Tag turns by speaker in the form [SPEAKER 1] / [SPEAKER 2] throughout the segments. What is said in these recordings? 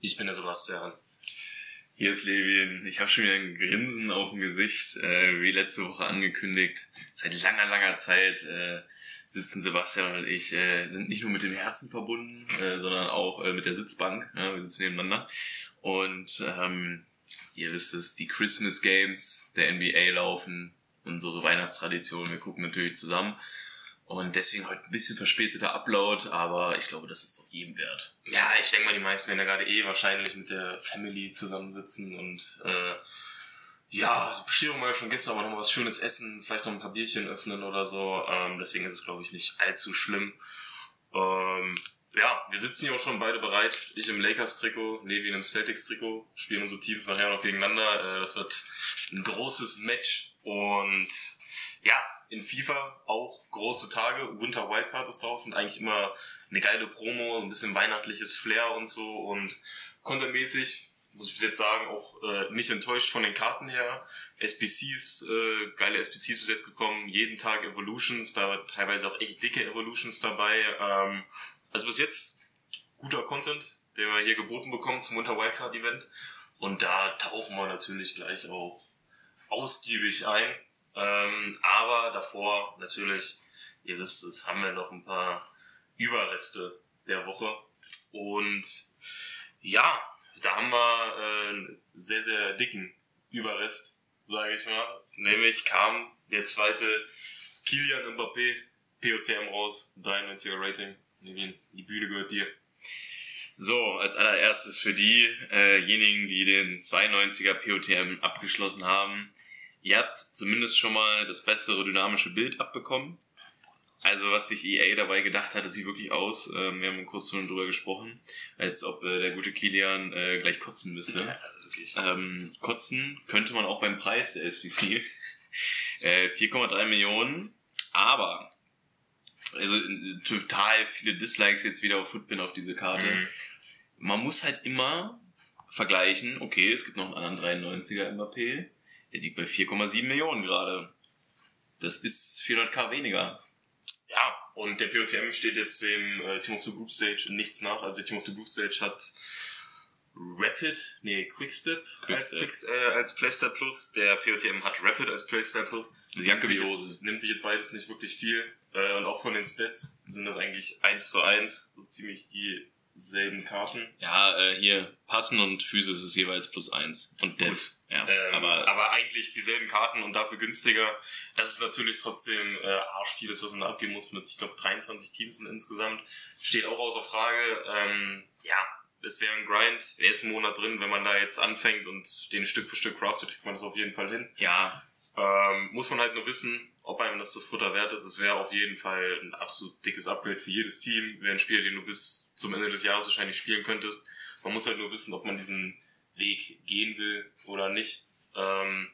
[SPEAKER 1] Ich bin der Sebastian.
[SPEAKER 2] Hier ist Levin. Ich habe schon wieder ein Grinsen auf dem Gesicht, äh, wie letzte Woche angekündigt. Seit langer, langer Zeit äh, sitzen Sebastian und ich, äh, sind nicht nur mit dem Herzen verbunden, äh, sondern auch äh, mit der Sitzbank. Ja, wir sitzen nebeneinander. Und ähm, ihr wisst es, die Christmas Games der NBA laufen, unsere Weihnachtstradition. Wir gucken natürlich zusammen. Und deswegen heute ein bisschen verspäteter Upload, aber ich glaube, das ist doch jedem wert.
[SPEAKER 1] Ja, ich denke mal, die meisten werden ja gerade eh wahrscheinlich mit der Family zusammensitzen und äh, ja, die Bescherung war ja schon gestern, aber noch mal was Schönes essen, vielleicht noch ein paar Bierchen öffnen oder so. Ähm, deswegen ist es, glaube ich, nicht allzu schlimm. Ähm, ja, wir sitzen hier auch schon beide bereit. Ich im Lakers-Trikot, Levi im Celtics-Trikot. Spielen unsere Teams nachher noch gegeneinander. Äh, das wird ein großes Match. Und ja, in FIFA auch große Tage. Winter Wildcard ist draußen. Eigentlich immer eine geile Promo, ein bisschen weihnachtliches Flair und so. Und contentmäßig, muss ich bis jetzt sagen, auch äh, nicht enttäuscht von den Karten her. SBCs, äh, geile SBCs bis jetzt gekommen. Jeden Tag Evolutions, da teilweise auch echt dicke Evolutions dabei. Ähm, also bis jetzt guter Content, den wir hier geboten bekommen zum Winter Wildcard Event. Und da tauchen wir natürlich gleich auch ausgiebig ein. Ähm, aber davor natürlich, ihr wisst es, haben wir noch ein paar Überreste der Woche. Und ja, da haben wir äh, einen sehr, sehr dicken Überrest, sage ich mal. Nämlich kam der zweite Kilian Mbappé POTM raus, 93er Rating. Die Bühne gehört dir.
[SPEAKER 2] So, als allererstes für diejenigen, die den 92er POTM abgeschlossen haben. Ihr habt zumindest schon mal das bessere dynamische Bild abbekommen. Also was sich EA dabei gedacht hat, das sieht wirklich aus. Ähm, wir haben kurz schon drüber gesprochen, als ob äh, der gute Kilian äh, gleich kotzen müsste.
[SPEAKER 1] Ja, also wirklich.
[SPEAKER 2] Ähm, kotzen könnte man auch beim Preis der SBC. äh, 4,3 Millionen. Aber, also total viele Dislikes jetzt wieder auf Footpin auf diese Karte.
[SPEAKER 1] Mhm.
[SPEAKER 2] Man muss halt immer vergleichen, okay, es gibt noch einen anderen 93er Mbappé, der liegt bei 4,7 Millionen gerade. Das ist 400k weniger.
[SPEAKER 1] Ja, und der POTM steht jetzt dem äh, Team of the Group Stage nichts nach. Also Team of the Group Stage hat Rapid, nee, Quickstep als,
[SPEAKER 2] Quickstep.
[SPEAKER 1] Quicks, äh, als Playstyle Plus. Der POTM hat Rapid als Playstyle Plus.
[SPEAKER 2] Das Jacke
[SPEAKER 1] nimmt,
[SPEAKER 2] wie
[SPEAKER 1] sich
[SPEAKER 2] Hose.
[SPEAKER 1] jetzt, nimmt sich jetzt beides nicht wirklich viel. Äh, und auch von den Stats sind das eigentlich eins zu eins so ziemlich dieselben Karten.
[SPEAKER 2] Ja, äh, hier passen und Physis ist jeweils plus eins. Und Dev. Ja,
[SPEAKER 1] Ähm,
[SPEAKER 2] aber,
[SPEAKER 1] aber eigentlich dieselben Karten und dafür günstiger. Das ist natürlich trotzdem äh, arsch vieles, was man da abgeben muss. Mit, ich glaube, 23 Teams sind insgesamt. Steht auch außer Frage. Ähm, ja, es wäre ein Grind. Wer ist ein Monat drin? Wenn man da jetzt anfängt und den Stück für Stück craftet, kriegt man das auf jeden Fall hin.
[SPEAKER 2] ja,
[SPEAKER 1] Ähm, muss man halt nur wissen, ob einem das das Futter wert ist. Es wäre auf jeden Fall ein absolut dickes Upgrade für jedes Team. Wäre ein Spiel, den du bis zum Ende des Jahres wahrscheinlich spielen könntest. Man muss halt nur wissen, ob man diesen Weg gehen will oder nicht. Ähm,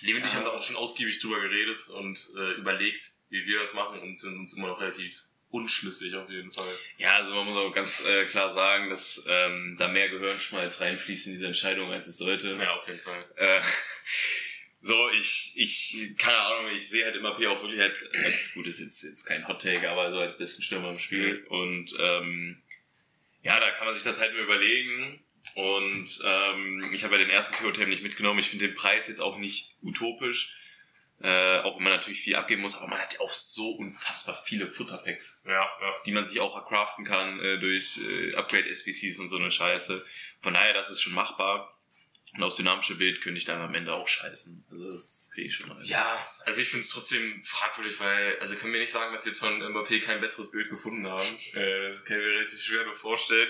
[SPEAKER 1] Leben und ich
[SPEAKER 2] Ja.
[SPEAKER 1] haben da auch schon ausgiebig drüber geredet und äh, überlegt, wie wir das machen und sind uns immer noch relativ unschlüssig auf jeden Fall.
[SPEAKER 2] Ja, also man muss auch ganz äh, klar sagen, dass ähm, da mehr Gehirnschmalz reinfließt in diese Entscheidung, als es sollte.
[SPEAKER 1] Ja, auf jeden Fall.
[SPEAKER 2] Äh, so, ich, ich, keine Ahnung, ich sehe halt immer P auch wirklich als, als gut, ist jetzt, jetzt kein Hot Take, aber so als besten Stürmer im Spiel. Und ähm, ja, da kann man sich das halt mal überlegen. Und ähm, ich habe ja den ersten PO-Tab nicht mitgenommen. Ich finde den Preis jetzt auch nicht utopisch. Äh, auch wenn man natürlich viel abgeben muss, aber man hat ja auch so unfassbar viele Futterpacks
[SPEAKER 1] Ja, ja.
[SPEAKER 2] die man sich auch craften kann äh, durch äh, Upgrade-SBCs und so eine Scheiße. Von daher, das ist schon machbar. Und aufs dynamische Bild könnte ich dann am Ende auch scheißen. Also das kriege ich schon rein.
[SPEAKER 1] Ja, also ich finde es trotzdem fragwürdig, weil, also können wir nicht sagen, dass wir jetzt von Mbappé kein besseres Bild gefunden haben. Äh, das kann ich mir relativ schwer nur vorstellen.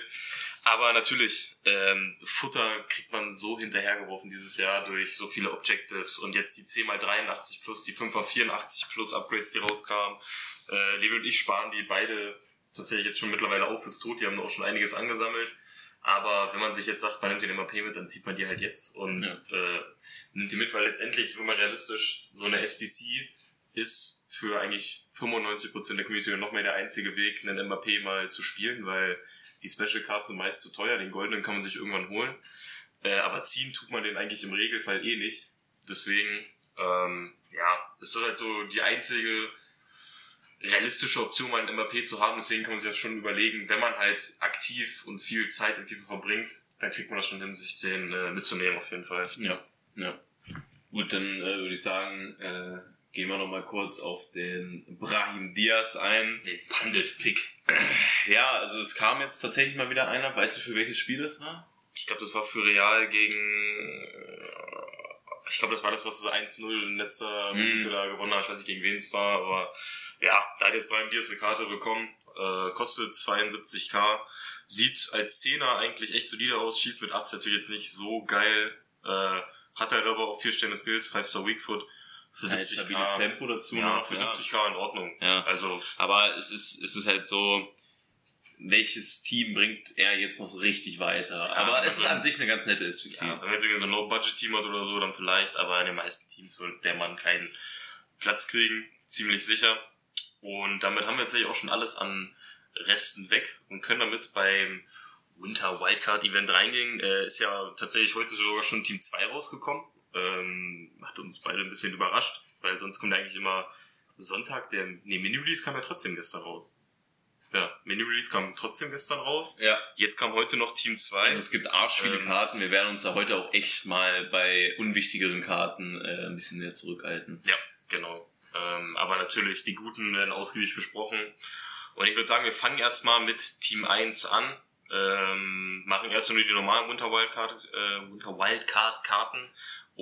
[SPEAKER 1] Aber natürlich, ähm, Futter kriegt man so hinterhergeworfen dieses Jahr durch so viele Objectives und jetzt die 10x83 plus, die 5x84 plus Upgrades, die rauskamen. Äh, Levi und ich sparen die beide tatsächlich jetzt schon mittlerweile auf fürs Tod, die haben auch schon einiges angesammelt. Aber wenn man sich jetzt sagt, man nimmt den MAP mit, dann zieht man die halt jetzt und
[SPEAKER 2] Ja.
[SPEAKER 1] äh, nimmt die mit, weil letztendlich, wir mal realistisch, so eine SBC ist für eigentlich 95% der Community noch mehr der einzige Weg, einen MAP mal zu spielen, weil die Special Cards sind meist zu teuer, den goldenen kann man sich irgendwann holen. Äh, aber ziehen tut man den eigentlich im Regelfall eh nicht. Deswegen, ähm, ja, ist das halt so die einzige realistische Option, mal ein MAP zu haben. Deswegen kann man sich das schon überlegen, wenn man halt aktiv und viel Zeit in FIFA verbringt, dann kriegt man das schon hin, sich den äh, mitzunehmen auf jeden Fall.
[SPEAKER 2] Ja, ja. Gut, dann äh, würde ich sagen, äh, gehen wir noch mal kurz auf den Brahim Diaz ein.
[SPEAKER 1] Nee, Pandit-Pick.
[SPEAKER 2] Ja, also es kam jetzt tatsächlich mal wieder einer. Weißt du, für welches Spiel das war?
[SPEAKER 1] Ich glaube, das war für Real gegen... äh, Ich glaube, das war das, was so 1-0 in letzter
[SPEAKER 2] Mhm.
[SPEAKER 1] Minute da gewonnen hat. Ich weiß nicht, gegen wen es war, aber ja, da hat jetzt Brian Diaz eine Karte bekommen. Äh, kostet 72k. Sieht als Zehner eigentlich echt solide aus. Schießt mit 18 natürlich jetzt nicht so geil. Äh, hat halt aber auch vier Sterne Skills, 5-Star Weakfoot. Für
[SPEAKER 2] Ein
[SPEAKER 1] 70k.
[SPEAKER 2] stabiles Tempo dazu.
[SPEAKER 1] Ja,
[SPEAKER 2] noch,
[SPEAKER 1] für 70k in Ordnung.
[SPEAKER 2] Ja.
[SPEAKER 1] Also,
[SPEAKER 2] Aber es ist, es ist halt so, welches Team bringt er jetzt noch so richtig weiter? aber es
[SPEAKER 1] also-
[SPEAKER 2] ist an sich eine ganz nette SBC.
[SPEAKER 1] Ja, wenn man jetzt irgendwie so ein Low-Budget-Team hat oder so, dann vielleicht, aber in den meisten Teams wird der Mann keinen Platz kriegen, ziemlich sicher. Und damit haben wir tatsächlich auch schon alles an Resten weg und können damit beim Winter Wildcard Event reingehen. Äh, ist ja tatsächlich heute sogar schon Team 2 rausgekommen. Ähm, hat uns beide ein bisschen überrascht, weil sonst kommt ja eigentlich immer Sonntag, der, nee, Mini-Release kam ja trotzdem gestern raus. Ja, Mini-Release kam trotzdem gestern raus.
[SPEAKER 2] Ja.
[SPEAKER 1] Jetzt kam heute noch Team 2.
[SPEAKER 2] Also es gibt arsch viele
[SPEAKER 1] Ähm,
[SPEAKER 2] Karten. Wir werden uns da heute auch echt mal bei unwichtigeren Karten äh, ein bisschen mehr zurückhalten.
[SPEAKER 1] Ja, genau. Ähm, aber natürlich, die Guten werden ausgiebig besprochen. Und ich würde sagen, wir fangen erstmal mit Team 1 an. Ähm, machen erst nur die normalen Winter Wildcard, äh, Winter Wildcard Karten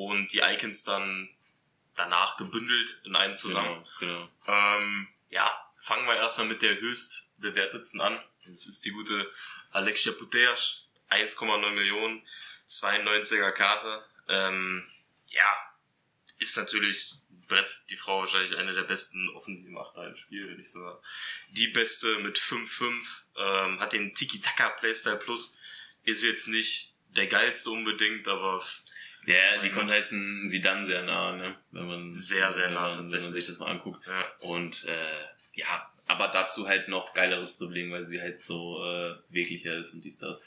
[SPEAKER 1] und die Icons dann danach gebündelt in einem zusammen.
[SPEAKER 2] Genau, genau.
[SPEAKER 1] Ähm, ja, fangen wir erstmal mit der höchst bewertetsten an. Das ist die gute Alexia Puteas. 1,9 Millionen, 92er Karte. Ähm, ja, ist natürlich Brett. Die Frau wahrscheinlich eine der besten offensiven Achter im Spiel, wenn nicht sogar die beste mit 5-5. Ähm, hat den Tiki-Taka Playstyle Plus. Ist jetzt nicht der geilste unbedingt, aber
[SPEAKER 2] Ja, die
[SPEAKER 1] Mein
[SPEAKER 2] kommt halt ein Sidan sehr nah, ne? Wenn man
[SPEAKER 1] Sehr, sehr nah
[SPEAKER 2] wenn man, wenn man sich das mal anguckt.
[SPEAKER 1] ja,
[SPEAKER 2] Und äh, ja, aber dazu halt noch geileres Dribbling, weil sie halt so äh, beweglicher ist und dies, das.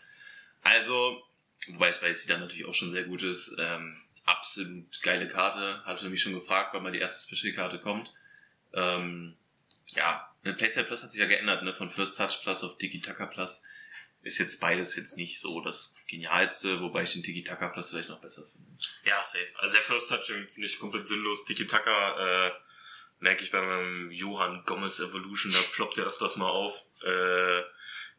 [SPEAKER 2] Also, wobei es bei Sidan natürlich auch schon sehr gut ist. Ähm, absolut geile Karte. Hatte mich schon gefragt, wann mal die erste Special-Karte kommt. Ähm, ja, Playstyle Plus hat sich ja geändert, ne? Von First Touch Plus auf Tiki-Taka Plus. Ist jetzt beides jetzt nicht so das Genialste, wobei ich den Tiki-Taka Plus vielleicht noch besser finde.
[SPEAKER 1] Ja, safe. Also der First Touch finde ich komplett sinnlos. Tiki-Taka äh, merke ich bei meinem Johann Gomez Evolution, da ploppt er öfters mal auf. Äh,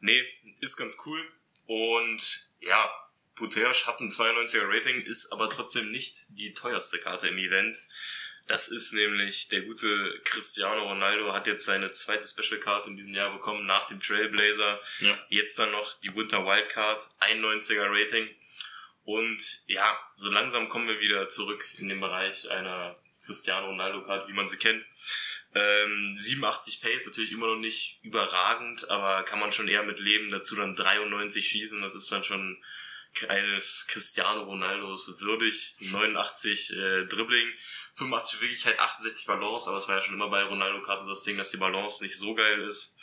[SPEAKER 1] nee, ist ganz cool. Und ja, Puteas hat ein 92er Rating, ist aber trotzdem nicht die teuerste Karte im Event. Das ist nämlich der gute Cristiano Ronaldo hat jetzt seine zweite Special Card in diesem Jahr bekommen nach dem Trailblazer.
[SPEAKER 2] Ja.
[SPEAKER 1] Jetzt dann noch die Winter Wildcard, 91er Rating. Und ja, so langsam kommen wir wieder zurück in den Bereich einer Cristiano Ronaldo-Karte, wie man sie kennt. Ähm, 87 Pace, natürlich immer noch nicht überragend, aber kann man schon eher mit leben. Dazu dann 93 schießen, das ist dann schon eines Cristiano Ronaldos würdig. 89 äh, Dribbling, 85 Wirklichkeit, 68 Balance, aber es war ja schon immer bei Ronaldo-Karten so das Ding, dass die Balance nicht so geil ist.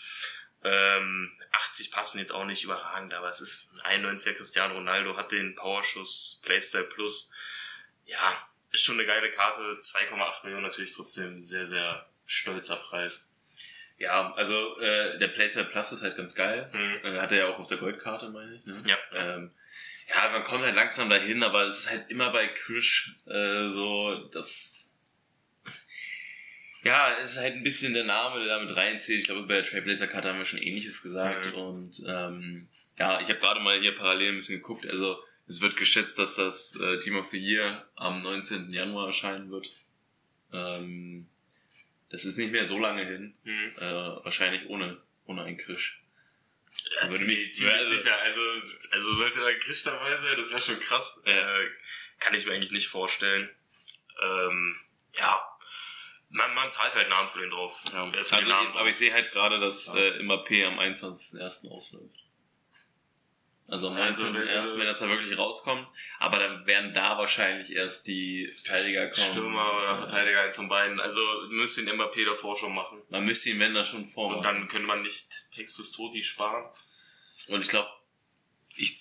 [SPEAKER 1] Ähm, 80 passen jetzt auch nicht überragend, aber es ist ein 91er Cristiano Ronaldo, hat den Powerschuss, Playstyle Plus. Ja, ist schon eine geile Karte. 2,8 Millionen natürlich trotzdem sehr, sehr stolzer Preis.
[SPEAKER 2] Ja, also äh, der Playstyle Plus ist halt ganz geil.
[SPEAKER 1] Mhm.
[SPEAKER 2] Äh, hat er ja auch auf der Goldkarte, meine ich. Ne?
[SPEAKER 1] Ja.
[SPEAKER 2] Ähm, ja, man kommt halt langsam dahin, aber es ist halt immer bei Krish äh, so, dass ja, es ist halt ein bisschen der Name, der damit reinzählt. Ich glaube, bei der Trailblazer-Karte haben wir schon ähnliches gesagt.
[SPEAKER 1] Mhm.
[SPEAKER 2] Und ähm, ja, ich habe gerade mal hier parallel ein bisschen geguckt. Also es wird geschätzt, dass das äh, Team of the Year am 19. Januar erscheinen wird. Ähm, das ist nicht mehr so lange hin.
[SPEAKER 1] Mhm.
[SPEAKER 2] Äh, wahrscheinlich ohne, ohne einen Krisch.
[SPEAKER 1] Ja,
[SPEAKER 2] Würde mich-
[SPEAKER 1] ziemlich
[SPEAKER 2] also-
[SPEAKER 1] sicher. Also, also sollte da Krisch dabei sein, das wäre schon krass. Äh, kann ich mir eigentlich nicht vorstellen. Ähm, ja, man, man zahlt halt Namen für den drauf.
[SPEAKER 2] Ja.
[SPEAKER 1] Äh, für
[SPEAKER 2] Also,
[SPEAKER 1] den Namen
[SPEAKER 2] aber ich sehe halt gerade, dass äh, MAP am 21.01. ausläuft. Also am
[SPEAKER 1] Also,
[SPEAKER 2] 19.
[SPEAKER 1] wenn-
[SPEAKER 2] erst, wenn das da wirklich rauskommt. Aber dann werden da wahrscheinlich erst die Verteidiger kommen.
[SPEAKER 1] Stürmer oder Verteidiger, eins von beiden. Also müsst den Mbappé davor schon machen.
[SPEAKER 2] Man müsste ihn, wenn da schon vormachen.
[SPEAKER 1] Und dann könnte man nicht Pex plus Toti sparen.
[SPEAKER 2] Und ich glaube, ich,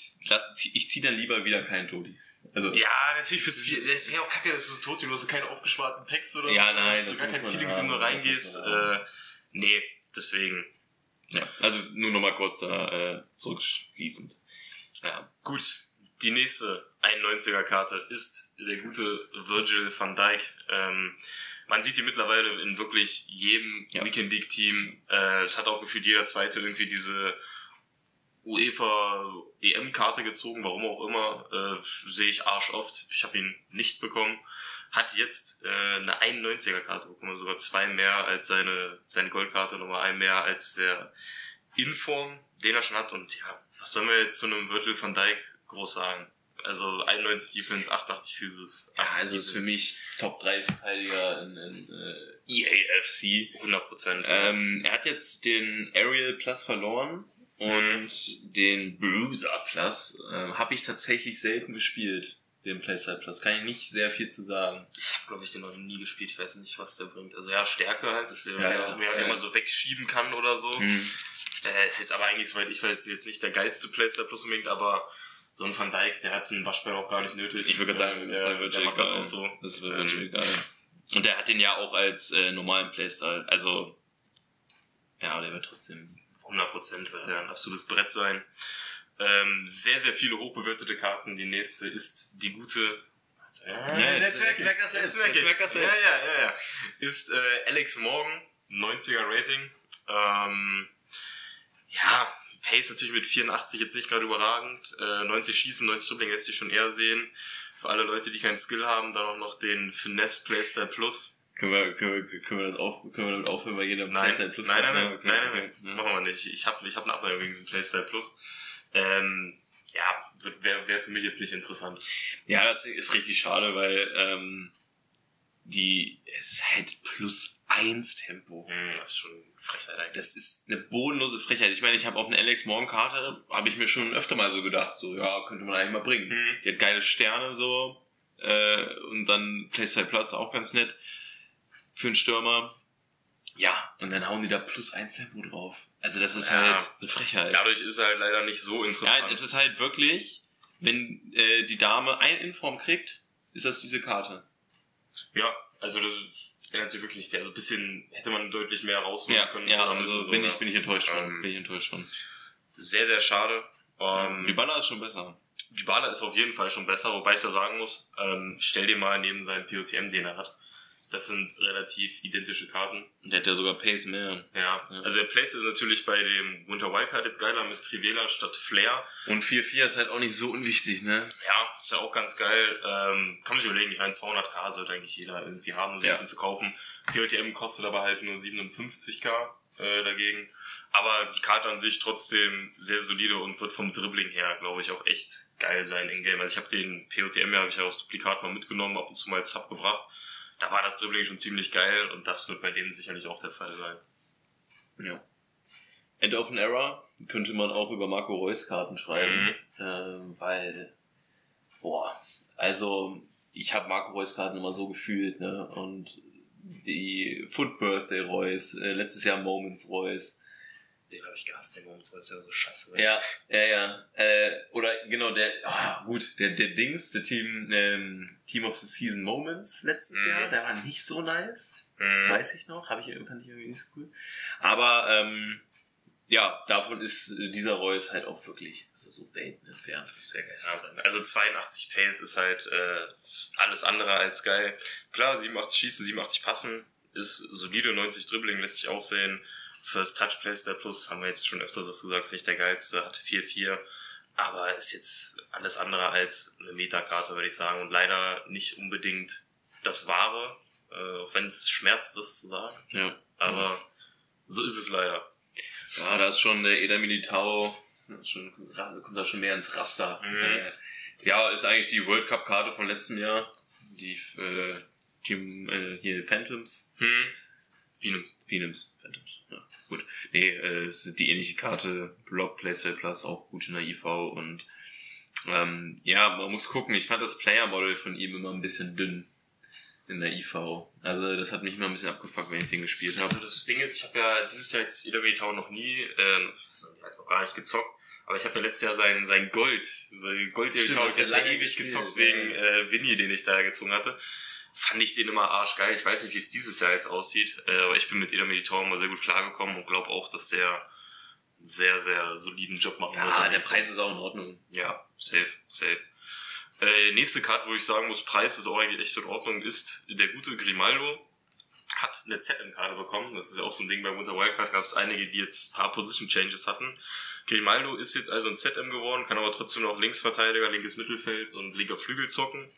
[SPEAKER 2] ich ziehe dann lieber wieder keinen Todi. Also,
[SPEAKER 1] Ja, natürlich fürs. Das wäre auch kacke, dass du so Toti, du hast keine aufgesparten Text oder
[SPEAKER 2] Ja, nein,
[SPEAKER 1] dass
[SPEAKER 2] das
[SPEAKER 1] du gar
[SPEAKER 2] muss
[SPEAKER 1] kein Feeling, dem du
[SPEAKER 2] haben, das
[SPEAKER 1] reingehst. Äh, nee, deswegen.
[SPEAKER 2] ja. also nur noch mal kurz da äh, zurückschließend. Ja.
[SPEAKER 1] Gut, die nächste 91er-Karte ist der gute Virgil van Dijk. Ähm, man sieht die mittlerweile in wirklich jedem
[SPEAKER 2] Ja.
[SPEAKER 1] Weekend League-Team. Äh, es hat auch gefühlt jeder Zweite irgendwie diese UEFA EM-Karte gezogen, warum auch immer. Äh, sehe ich arsch oft. Ich habe ihn nicht bekommen. Hat jetzt äh, eine 91er-Karte bekommen, sogar zwei mehr als seine, seine Goldkarte, nochmal ein mehr als der Inform, den er schon hat. Und ja, was sollen wir jetzt zu einem Virgil van Dijk groß sagen? Also 91 Defense, 88 Physis.
[SPEAKER 2] Ja,
[SPEAKER 1] 80
[SPEAKER 2] also ist für mich Top 3 Verteidiger in, in äh, EAFC.
[SPEAKER 1] 100 Prozent.
[SPEAKER 2] Ähm, er hat jetzt den Aerial Plus verloren und den Bruiser Plus ähm, habe ich tatsächlich selten gespielt. Den Playstyle Plus kann ich nicht sehr viel zu sagen.
[SPEAKER 1] Ich habe, glaube ich, den noch nie gespielt. Ich weiß nicht, was der bringt. Also ja, Stärke halt, dass der
[SPEAKER 2] Ja, ja, ja.
[SPEAKER 1] immer so wegschieben kann oder so.
[SPEAKER 2] Hm.
[SPEAKER 1] Äh, ist jetzt aber eigentlich, soweit ich weiß, jetzt nicht der geilste Playstyle Plus unbedingt, aber so ein Van Dijk, der hat den Waschbär auch gar nicht nötig.
[SPEAKER 2] Ich würde gerade sagen, das ist bei Virgil
[SPEAKER 1] macht das auch so.
[SPEAKER 2] Das ist bei Virgil
[SPEAKER 1] Ähm,
[SPEAKER 2] egal. Und der hat den ja auch als äh, normalen Playstyle. Also, ja, der wird trotzdem
[SPEAKER 1] 100% wird er ein absolutes Brett sein. Ähm, sehr, sehr viele hochbewertete Karten. Die nächste ist die gute. Ja,
[SPEAKER 2] merkt jetzt merkt das selbst.
[SPEAKER 1] Ja, ja, ja, ja. Ist äh, Alex Morgan, 90er Rating. Ähm, ja, Pace natürlich mit 84 jetzt nicht gerade überragend. Äh, 90 Schießen, 90 Dribbling lässt sich schon eher sehen. Für alle Leute, die keinen Skill haben, dann auch noch den Finesse Playstyle Plus.
[SPEAKER 2] Können wir, können wir, können wir das auf, können wir damit aufhören, weil jeder
[SPEAKER 1] Nein,
[SPEAKER 2] Playstyle Plus
[SPEAKER 1] nein, nein, nein,
[SPEAKER 2] okay,
[SPEAKER 1] nein,
[SPEAKER 2] okay.
[SPEAKER 1] nein, machen wir nicht. Ich habe ich hab eine Abneigung gegen diesen Playstyle Plus. Ähm, ja, wäre wär für mich jetzt nicht interessant.
[SPEAKER 2] Ja, das ist richtig schade, weil ähm, die es ist halt plus eins Tempo.
[SPEAKER 1] Hm, das ist schon Frechheit eigentlich.
[SPEAKER 2] Das ist eine bodenlose Frechheit. Ich meine, ich habe auf eine Alex Morgan Karte, habe ich mir schon öfter mal so gedacht, so ja, könnte man eigentlich mal bringen.
[SPEAKER 1] Hm.
[SPEAKER 2] Die hat geile Sterne so äh, und dann Playstyle Plus auch ganz nett für einen Stürmer. Ja, und dann hauen die da plus eins Tempo drauf. Also das ist
[SPEAKER 1] Ja.
[SPEAKER 2] halt eine Frechheit.
[SPEAKER 1] Dadurch ist halt leider nicht so interessant.
[SPEAKER 2] Ja, es ist halt wirklich, wenn äh, die Dame ein Inform kriegt, ist das diese Karte.
[SPEAKER 1] ja, also das ändert sich wirklich viel. Also ein bisschen hätte man deutlich mehr rausholen
[SPEAKER 2] Ja,
[SPEAKER 1] können.
[SPEAKER 2] ja, also
[SPEAKER 1] so,
[SPEAKER 2] bin ich, bin ich enttäuscht von.
[SPEAKER 1] Ähm,
[SPEAKER 2] Bin ich enttäuscht von.
[SPEAKER 1] Sehr, sehr schade. Ähm,
[SPEAKER 2] Dybala ist schon besser.
[SPEAKER 1] Dybala ist auf jeden Fall schon besser, wobei ich da sagen muss, ähm, stell dir mal neben seinen POTM, den er hat. Das sind relativ identische Karten.
[SPEAKER 2] Und der hat ja sogar Pace mehr.
[SPEAKER 1] Ja, also der Place ist natürlich bei dem Winter Wildcard jetzt geiler mit Trivela statt Flair.
[SPEAKER 2] Und 4-4 ist halt auch nicht so unwichtig, ne?
[SPEAKER 1] Ja, ist ja auch ganz geil. Ähm, kann man sich überlegen, ich meine 200k sollte eigentlich jeder irgendwie haben, um sich
[SPEAKER 2] Ja.
[SPEAKER 1] den zu kaufen. POTM kostet aber halt nur 57k äh, dagegen. Aber die Karte an sich trotzdem sehr solide und wird vom Dribbling her, glaube ich, auch echt geil sein in Game. Also ich habe den POTM ja, habe ich ja aus Duplikat mal mitgenommen, ab und zu mal Sub gebracht. Da war das Dribbling schon ziemlich geil und das wird bei dem sicherlich auch der Fall sein.
[SPEAKER 2] Ja. End of an Era könnte man auch über Marco Reus Karten schreiben,
[SPEAKER 1] Mhm.
[SPEAKER 2] ähm, weil, boah, also ich habe Marco Reus Karten immer so gefühlt, ne? Und die Foot Birthday Reus, äh, letztes Jahr Moments Reus,
[SPEAKER 1] Den habe ich gehasst, den Moment, weil es ja so scheiße war.
[SPEAKER 2] Ja, ja, ja. Äh, oder genau, der, ah, gut, der, der Dings, der Team, ähm, Team of the Season Moments letztes
[SPEAKER 1] Mhm.
[SPEAKER 2] Jahr, der war nicht so nice.
[SPEAKER 1] Mhm.
[SPEAKER 2] Weiß ich noch, habe ich fand ich irgendwie nicht so cool. Aber ähm, ja, davon ist äh, dieser Reus halt auch wirklich also so Welten entfernt. Sehr geil.
[SPEAKER 1] Ja, also 82 Pace ist halt äh, alles andere als geil. Klar, 87 schießen, 87 passen, ist solide, 90 Dribbling lässt sich auch sehen. First Touch Playstyle Plus haben wir jetzt schon öfters was gesagt, ist nicht der geilste, hat 4-4, aber ist jetzt alles andere als eine Metakarte, würde ich sagen. Und leider nicht unbedingt das Wahre, äh, auch wenn es schmerzt, das zu sagen.
[SPEAKER 2] Ja.
[SPEAKER 1] Aber so ist es leider.
[SPEAKER 2] Ja, da ist schon der Eder Militao, schon, kommt da schon mehr ins Raster.
[SPEAKER 1] Mhm.
[SPEAKER 2] Äh, ja, ist eigentlich die World Cup Karte von letztem Jahr. Die äh, Team äh, hier Phantoms.
[SPEAKER 1] Hm. Phoenix.
[SPEAKER 2] Phoenix. Phantoms, ja. Gut. Nee, äh, es ist die ähnliche Karte. Block, Playstyle Plus, auch gut in der IV und ähm, ja, man muss gucken. Ich fand das Player-Model von ihm immer ein bisschen dünn in der IV. Also das hat mich immer ein bisschen abgefuckt, wenn ich den gespielt habe.
[SPEAKER 1] Also das Ding ist, ich habe ja dieses Jahr jetzt EW Town noch nie, äh, halt noch gar nicht gezockt. Aber ich habe ja letztes Jahr sein, sein Gold, sein Gold
[SPEAKER 2] Stimmt,
[SPEAKER 1] Town
[SPEAKER 2] das
[SPEAKER 1] jetzt ja ewig gezockt wegen äh, Winnie, den ich da gezogen hatte. Fand ich den immer arschgeil. Ich weiß nicht, wie es dieses Jahr jetzt aussieht, äh, aber ich bin mit EW Town immer sehr gut klargekommen und glaube auch, dass der einen sehr, sehr soliden Job machen wird.
[SPEAKER 2] Ja, der Preis ist auch in Ordnung.
[SPEAKER 1] Ja, safe, safe. Äh, nächste Karte, wo ich sagen muss, Preis ist auch eigentlich echt in Ordnung, ist der gute Grimaldo. Hat eine ZM-Karte bekommen. Das ist ja auch so ein Ding bei Winter Wildcard. Gab es einige, die jetzt ein paar Position Changes hatten. Grimaldo ist jetzt also ein ZM geworden, kann aber trotzdem noch Linksverteidiger, linkes Mittelfeld und linker Flügel zocken.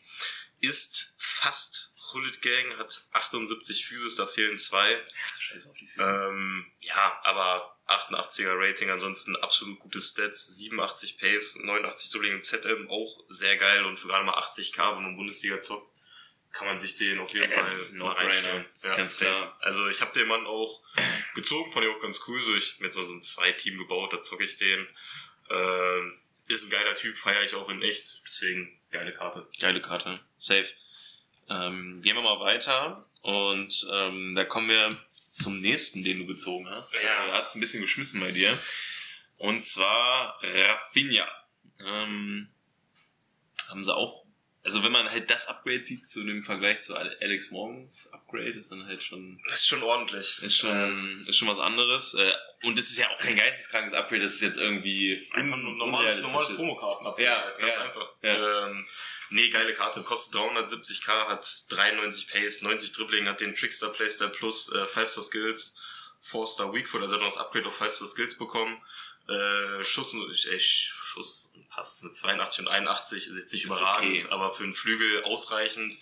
[SPEAKER 1] Ist fast Hullet Gang, hat 78 Physis, da fehlen zwei.
[SPEAKER 2] Scheiße auf die Füße.
[SPEAKER 1] Ähm, ja, aber 88er Rating, ansonsten absolut gute Stats, 87 Pace, 89 Dribbling im ZM, auch sehr geil und für gerade mal 80k, wenn man Bundesliga zockt, kann man sich den auf jeden
[SPEAKER 2] Ja,
[SPEAKER 1] Fall mal
[SPEAKER 2] No-Brainer.
[SPEAKER 1] reinstellen. Ja,
[SPEAKER 2] Ganz klar.
[SPEAKER 1] Also ich habe den Mann auch gezogen, fand ich auch ganz cool, so ich hab mir jetzt mal so ein Zwei-Team gebaut, da zocke ich den. Ähm, ist ein geiler Typ, feiere ich auch in echt, deswegen geile Karte.
[SPEAKER 2] Geile Karte. Safe. Ähm, gehen wir mal weiter und ähm, da kommen wir zum nächsten, den du gezogen hast.
[SPEAKER 1] Ja.
[SPEAKER 2] Äh, hat's ein bisschen geschmissen bei dir. Und zwar Rafinha. Ähm, haben sie auch, also wenn man halt das Upgrade sieht zu dem Vergleich zu Alex Morgens Upgrade, ist dann halt schon
[SPEAKER 1] Das ist schon ordentlich.
[SPEAKER 2] ist schon, ist schon was anderes. Äh, Und es ist ja auch kein geisteskrankes Upgrade, das ist jetzt irgendwie
[SPEAKER 1] Einfach ein normales, normales
[SPEAKER 2] ist.
[SPEAKER 1] Promokarten
[SPEAKER 2] Ja,
[SPEAKER 1] ganz
[SPEAKER 2] ja,
[SPEAKER 1] einfach.
[SPEAKER 2] ja.
[SPEAKER 1] Ähm, nee, geile Karte. Kostet 370k, hat 93 Pace, 90 Dribbling, hat den Trickster Playstyle Plus, äh, 5-Star Skills, 4-Star Weakfoot, also hat noch das Upgrade auf 5-Star Skills bekommen. Äh, Schuss, und- äh, Schuss und Pass mit 82 und 81 ist jetzt nicht
[SPEAKER 2] Ist
[SPEAKER 1] überragend,
[SPEAKER 2] okay.
[SPEAKER 1] aber für einen Flügel ausreichend.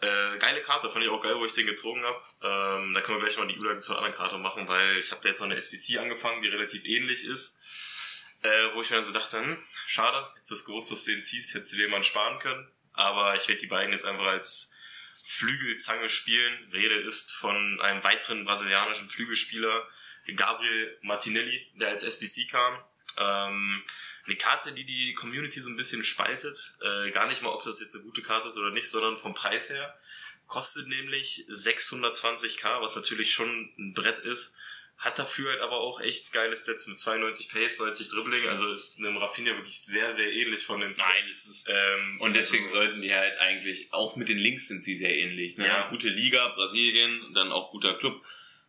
[SPEAKER 1] Äh, geile Karte, fand ich auch geil, wo ich den gezogen habe. Ähm, da können wir gleich mal die Überleitung zur anderen Karte machen, weil ich habe da jetzt noch eine SBC angefangen, die relativ ähnlich ist. Äh, wo ich mir dann so dachte, hm, schade, jetzt das gewusst, dass du den ziehst, hättest du dir jemanden sparen können. Aber ich werde die beiden jetzt einfach als Flügelzange spielen. Rede ist von einem weiteren brasilianischen Flügelspieler, Gabriel Martinelli, der als SBC kam. Ähm, eine Karte, die die Community so ein bisschen spaltet. Äh, gar nicht mal, ob das jetzt eine gute Karte ist oder nicht, sondern vom Preis her. Kostet nämlich 620k, was natürlich schon ein Brett ist. Hat dafür halt aber auch echt geile Stats mit 92 Pace, 90 Dribbling. Also ist einem Rafinha wirklich sehr, sehr ähnlich von den Stats.
[SPEAKER 2] Nein, es ist-
[SPEAKER 1] ähm,
[SPEAKER 2] Und deswegen
[SPEAKER 1] also,
[SPEAKER 2] sollten die halt eigentlich, auch mit den Links sind sie sehr ähnlich. Ne?
[SPEAKER 1] Ja.
[SPEAKER 2] Gute Liga, Brasilien, dann auch guter Club.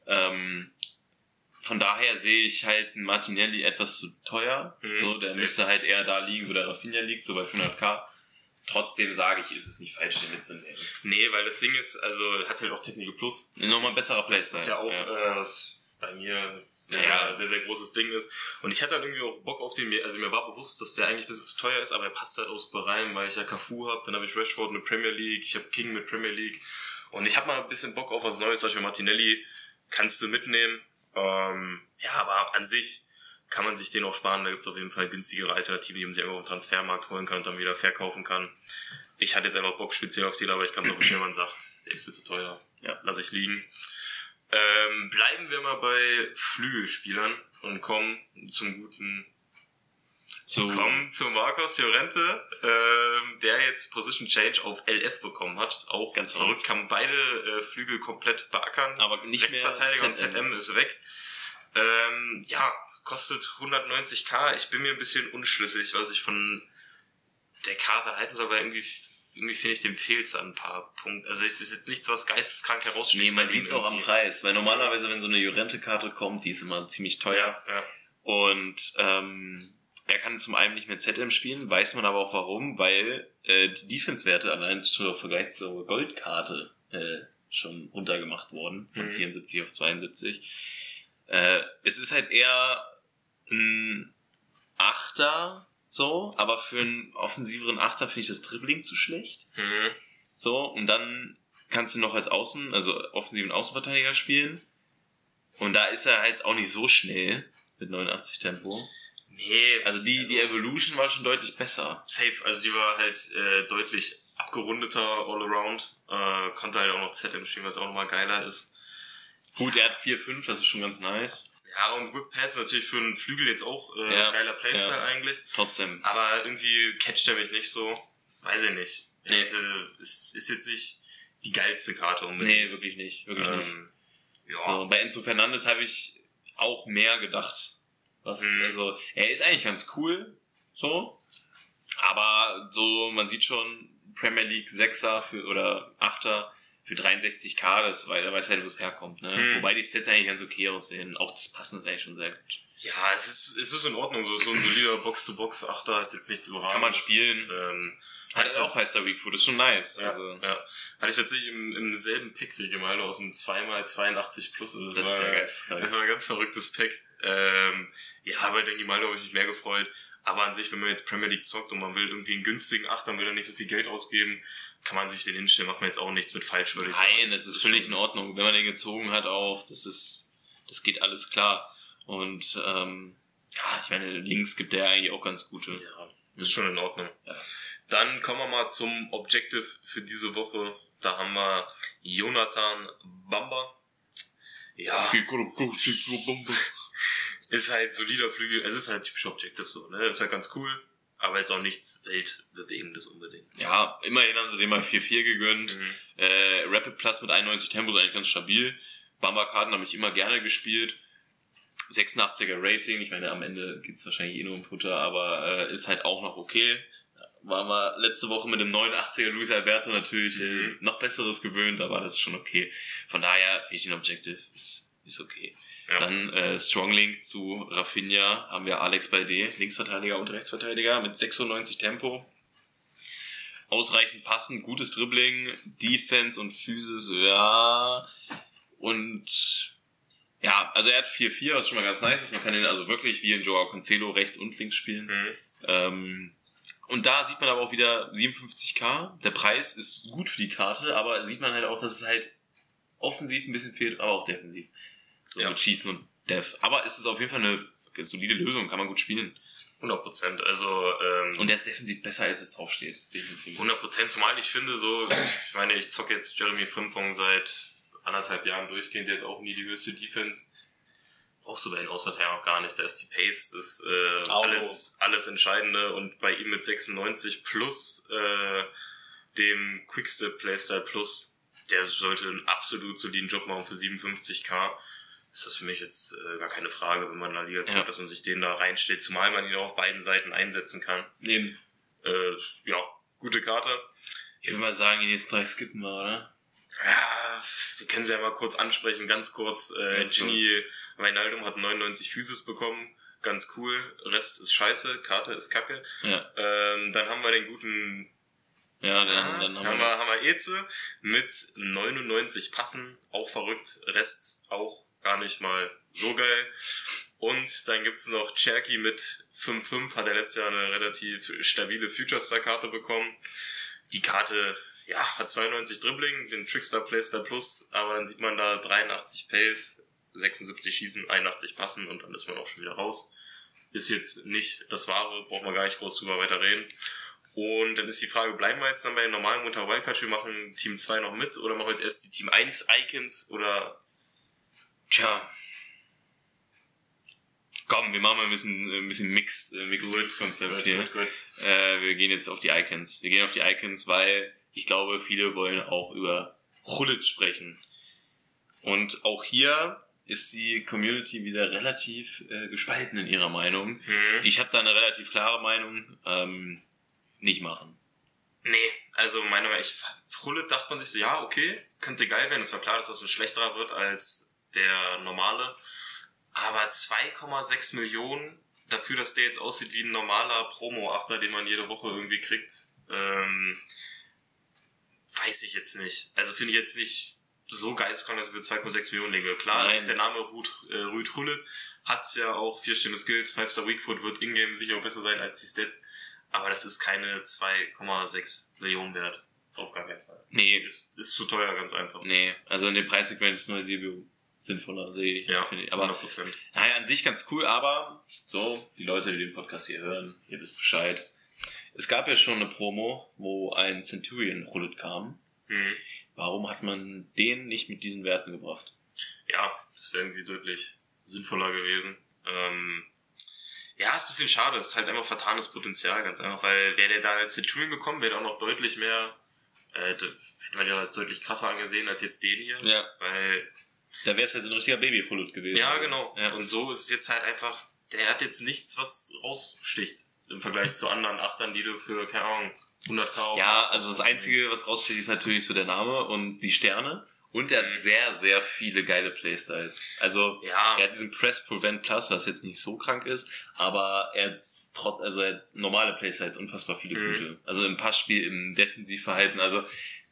[SPEAKER 2] Ähm, von daher sehe ich halt Martinelli etwas zu teuer.
[SPEAKER 1] Mhm,
[SPEAKER 2] so, der müsste halt eher da liegen, wo der Rafinha liegt, so bei 500k. Trotzdem sage ich, ist es nicht falsch, den mitzunehmen.
[SPEAKER 1] Nee, weil das Ding ist, also hat halt auch Technical Plus.
[SPEAKER 2] Nochmal ein besserer
[SPEAKER 1] Das
[SPEAKER 2] Playstyle.
[SPEAKER 1] ist ja auch,
[SPEAKER 2] Ja.
[SPEAKER 1] Äh, was bei mir sehr,
[SPEAKER 2] Ja.
[SPEAKER 1] sehr, sehr, sehr großes Ding ist. Und ich hatte halt irgendwie auch Bock auf den, also mir war bewusst, dass der eigentlich ein bisschen zu teuer ist, aber er passt halt super rein, weil ich ja Cafu hab, dann habe ich Rashford mit Premier League, ich habe King mit Premier League und ich habe mal ein bisschen Bock auf was Neues, zum Beispiel Martinelli kannst du mitnehmen. Ähm, ja, aber an sich kann man sich den auch sparen, da gibt's auf jeden Fall günstigere Alternativen, die man sich einfach auf dem Transfermarkt holen kann und dann wieder verkaufen kann. Ich hatte jetzt einfach Bock speziell auf den, aber ich kann es auch verstehen, wenn man sagt, der ist mir zu teuer. Ja, lass ich liegen. Ähm, bleiben wir mal bei Flügelspielern und kommen zum guten,
[SPEAKER 2] So,
[SPEAKER 1] kommen zu Marcos Llorente, ähm, der jetzt Position Change auf LF bekommen hat. Auch
[SPEAKER 2] Ganz
[SPEAKER 1] verrückt, kann beide äh, Flügel komplett beackern.
[SPEAKER 2] Aber nicht mehr
[SPEAKER 1] Rechtsverteidiger und
[SPEAKER 2] ZM.
[SPEAKER 1] ZM ist weg. Ähm, ja, kostet 190k. Ich bin mir ein bisschen unschlüssig, was ich von der Karte halten soll, weil irgendwie, irgendwie finde ich, dem fehlt an ein paar Punkten. Also es ist jetzt nichts, was geisteskrank heraussticht.
[SPEAKER 2] nee, man
[SPEAKER 1] ihm
[SPEAKER 2] sieht's auch am. Preis, weil normalerweise, wenn so eine Jorente-Karte kommt, die ist immer ziemlich teuer.
[SPEAKER 1] Ja, ja.
[SPEAKER 2] Und ähm, er kann zum einen nicht mehr ZM spielen, weiß man aber auch warum, weil äh, die Defense-Werte allein schon im Vergleich zur Goldkarte äh, schon runtergemacht wurden, von
[SPEAKER 1] Mhm.
[SPEAKER 2] 74 auf 72. Äh, es ist halt eher ein Achter, so, aber für einen offensiveren Achter finde ich das Dribbling zu schlecht.
[SPEAKER 1] Mhm.
[SPEAKER 2] So, und dann kannst du noch als Außen, also offensiven Außenverteidiger spielen. Und da ist er jetzt auch nicht so schnell mit 89 Tempo.
[SPEAKER 1] Nee,
[SPEAKER 2] Also die, die Evolution war schon deutlich besser.
[SPEAKER 1] safe. Also die war halt äh, deutlich abgerundeter all around. Äh, konnte halt auch noch ZM spielen, was auch nochmal geiler ist.
[SPEAKER 2] Gut, er hat 4-5, das ist schon ganz nice.
[SPEAKER 1] Ja, und Whip Pass ist natürlich für einen Flügel jetzt auch äh, ja, geiler Playstyle ja. eigentlich.
[SPEAKER 2] Trotzdem.
[SPEAKER 1] Aber irgendwie catcht er mich nicht so. Weiß ich nicht. Nee. Jetzt, äh, ist, ist jetzt nicht die geilste Karte
[SPEAKER 2] unbedingt. Nee, wirklich nicht. Wirklich ähm, nicht. Ja. So, bei Enzo Fernandes habe ich auch mehr gedacht. Was, mhm. also, er ist eigentlich ganz cool, so. Aber so, man sieht schon, Premier League Sechser für, oder Achter für 63k, das weil er weiß halt, wo es herkommt. Ne? Hm. Wobei die Stats eigentlich ganz okay aussehen. Auch das Passen ist eigentlich schon sehr gut.
[SPEAKER 1] Ja, es ist, es ist in Ordnung. So, so ein solider Box-to-Box-Achter ist jetzt nichts überragendes.
[SPEAKER 2] Kann man spielen. Ähm, hat es auch heißer Weakfoot, ist schon nice.
[SPEAKER 1] Ja,
[SPEAKER 2] also.
[SPEAKER 1] ja. Hatte ich tatsächlich im, im selben Pack wie gemalt aus einem 2x82 Plus.
[SPEAKER 2] Das, das war, ist ja geil.
[SPEAKER 1] Das war ein ganz verrücktes Pack. Ähm, ja, aber den Gemaldo habe ich mich mehr gefreut. Aber an sich, wenn man jetzt Premier League zockt und man will irgendwie einen günstigen Achter und will dann nicht so viel Geld ausgeben, kann man sich den hinstellen, macht man jetzt auch nichts mit falsch, würde
[SPEAKER 2] ich sagen. Nein, es ist, ist völlig in Ordnung. Wenn man den gezogen hat auch, das ist, das geht alles klar. Und ähm, ja, ich meine, links gibt der eigentlich auch ganz gute.
[SPEAKER 1] Ja, ist schon in Ordnung. Ja. Dann kommen wir mal zum Objective für diese Woche. Da haben wir Jonathan Bamba. Ja. ist halt solider Flügel. Es ist halt typisch Objective so, ne? Ist halt ganz cool aber jetzt auch nichts Weltbewegendes unbedingt.
[SPEAKER 2] Ja, immerhin haben sie dem mal 4-4 gegönnt. Mhm. Äh, Rapid Plus mit 91 Tempo ist eigentlich ganz stabil. Bamba-Karten habe ich immer gerne gespielt. 86er Rating, ich meine, am Ende geht's wahrscheinlich eh nur um Futter, aber äh, ist halt auch noch okay. War mal letzte Woche mit dem 89er Luis Alberto natürlich äh, mhm. äh, noch besseres gewöhnt, aber das ist schon okay. Von daher, Vision Objective ist, ist okay. Ja. Dann äh, Strong Link zu Rafinha haben wir Alex Balde, Linksverteidiger und Rechtsverteidiger mit 96 Tempo. Ausreichend passen, gutes Dribbling, Defense und Physis, ja. Und ja, also er hat 4-4, was schon mal ganz nice ist. Man kann ihn also wirklich wie in Joao Cancelo rechts und links spielen. Mhm. Ähm, und da sieht man aber auch wieder 57k. Der Preis ist gut für die Karte, aber sieht man halt auch, dass es halt offensiv ein bisschen fehlt, aber auch defensiv. Ja. mit Schießen und Dev. Aber es ist auf jeden Fall eine solide Lösung, kann man gut spielen.
[SPEAKER 1] 100 Prozent. Also ähm,
[SPEAKER 2] und der ist defensiv besser, als es draufsteht.
[SPEAKER 1] Definitiv. 100 Prozent. Zumal ich finde so, ich meine, ich zocke jetzt Jeremy Frimpong seit anderthalb Jahren durchgehend. Der hat auch nie die höchste Defense. Brauchst du bei den Ausverteidigern auch gar nicht. Da ist die Pace, das äh, alles alles Entscheidende und bei ihm mit 96 plus äh, dem Quickstep Playstyle plus, der sollte einen absolut soliden Job machen für 57k ist das für mich jetzt äh, gar keine Frage, wenn man in der Liga zockt, ja. dass man sich den da reinstellt, zumal man ihn auch auf beiden Seiten einsetzen kann.
[SPEAKER 2] Eben.
[SPEAKER 1] Äh, ja, gute Karte.
[SPEAKER 2] Ich würde mal sagen, die nächsten drei skippen wir, oder?
[SPEAKER 1] Ja, wir können sie ja mal kurz ansprechen, ganz kurz. Äh, Ginny Weinaldum hat 99 Physis bekommen, ganz cool. Rest ist scheiße, Karte ist kacke. Ja. Ähm, dann haben wir den guten
[SPEAKER 2] ja, dann, ah, dann
[SPEAKER 1] haben, haben, wir, haben wir Eze mit 99 Passen, auch verrückt. Rest auch gar nicht mal so geil. Und dann gibt's noch Cherky mit 5-5, hat er letztes Jahr eine relativ stabile Future Star Karte bekommen. Die Karte, ja, hat 92 Dribbling, den Trickstar Playstar Plus, aber dann sieht man da 83 Pace, 76 Schießen, 81 Passen und dann ist man auch schon wieder raus. Ist jetzt nicht das Wahre, braucht man gar nicht groß drüber weiter reden. Und dann ist die Frage, bleiben wir jetzt dann bei den normalen Mutter Wildcard, wir machen Team 2 noch mit oder machen wir jetzt erst die Team 1 Icons oder
[SPEAKER 2] Tja. Komm, wir machen mal ein bisschen, ein bisschen Mixed, äh, Mixed gut, Konzept gut, hier. Gut, gut. Äh, wir gehen jetzt auf die Icons. Wir gehen auf die Icons, weil ich glaube, viele wollen auch über Hullet sprechen. Und auch hier ist die Community wieder relativ äh, gespalten in ihrer Meinung. Mhm. Ich habe da eine relativ klare Meinung. Ähm, nicht machen.
[SPEAKER 1] Nee, also meine ich Hullet dachte man sich so, ja, okay, könnte geil werden. Es war klar, dass das ein schlechterer wird als der normale. Aber 2,6 Millionen dafür, dass der jetzt aussieht wie ein normaler Promo-Achter, den man jede Woche irgendwie kriegt, ähm, weiß ich jetzt nicht. Also finde ich jetzt nicht so geisteskrank, dass wir für 2,6 Millionen legen. Klar, es ist der Name Ruth, äh, Ruth Hullet, hat ja auch vier Sterne Skills, 5-Star Weakfoot wird in-game sicher auch besser sein als die Stats. Aber das ist keine 2,6 Millionen wert. Auf gar keinen Fall.
[SPEAKER 2] Nee.
[SPEAKER 1] Ist, ist zu teuer, ganz einfach.
[SPEAKER 2] Nee, also in dem Preissegment ist Neusebio sinnvoller, sehe ich.
[SPEAKER 1] Ja, ich.
[SPEAKER 2] Aber 100%. Naja, an sich ganz cool, aber so, die Leute, die den Podcast hier hören, ihr wisst Bescheid. Es gab ja schon eine Promo, wo ein Centurion Rullet kam. Mhm. Warum hat man den nicht mit diesen Werten gebracht?
[SPEAKER 1] Ja, das wäre irgendwie deutlich sinnvoller gewesen. Ähm, ja, ist ein bisschen schade, ist halt einfach vertanes Potenzial, ganz einfach, weil wäre der da als Centurion gekommen, wäre der auch noch deutlich mehr, äh, hätte man ja als deutlich krasser angesehen als jetzt den hier.
[SPEAKER 2] Ja.
[SPEAKER 1] Weil,
[SPEAKER 2] Da wäre es halt so ein richtiger Babyprodukt gewesen.
[SPEAKER 1] ja, genau.
[SPEAKER 2] Ja.
[SPEAKER 1] Und so ist es jetzt halt einfach, der hat jetzt nichts, was raussticht im Vergleich zu anderen Achtern, die du für, keine Ahnung, 100k auf-
[SPEAKER 2] Ja, also das Einzige, was raussteht, ist natürlich so der Name und die Sterne. Und er hat sehr, sehr viele geile Playstyles. Also
[SPEAKER 1] Ja.
[SPEAKER 2] er hat diesen Press Prevent Plus, was jetzt nicht so krank ist, aber er hat trotz, also er hat normale Playstyles unfassbar viele
[SPEAKER 1] Mhm.
[SPEAKER 2] gute. Also im Passspiel, im Defensivverhalten, also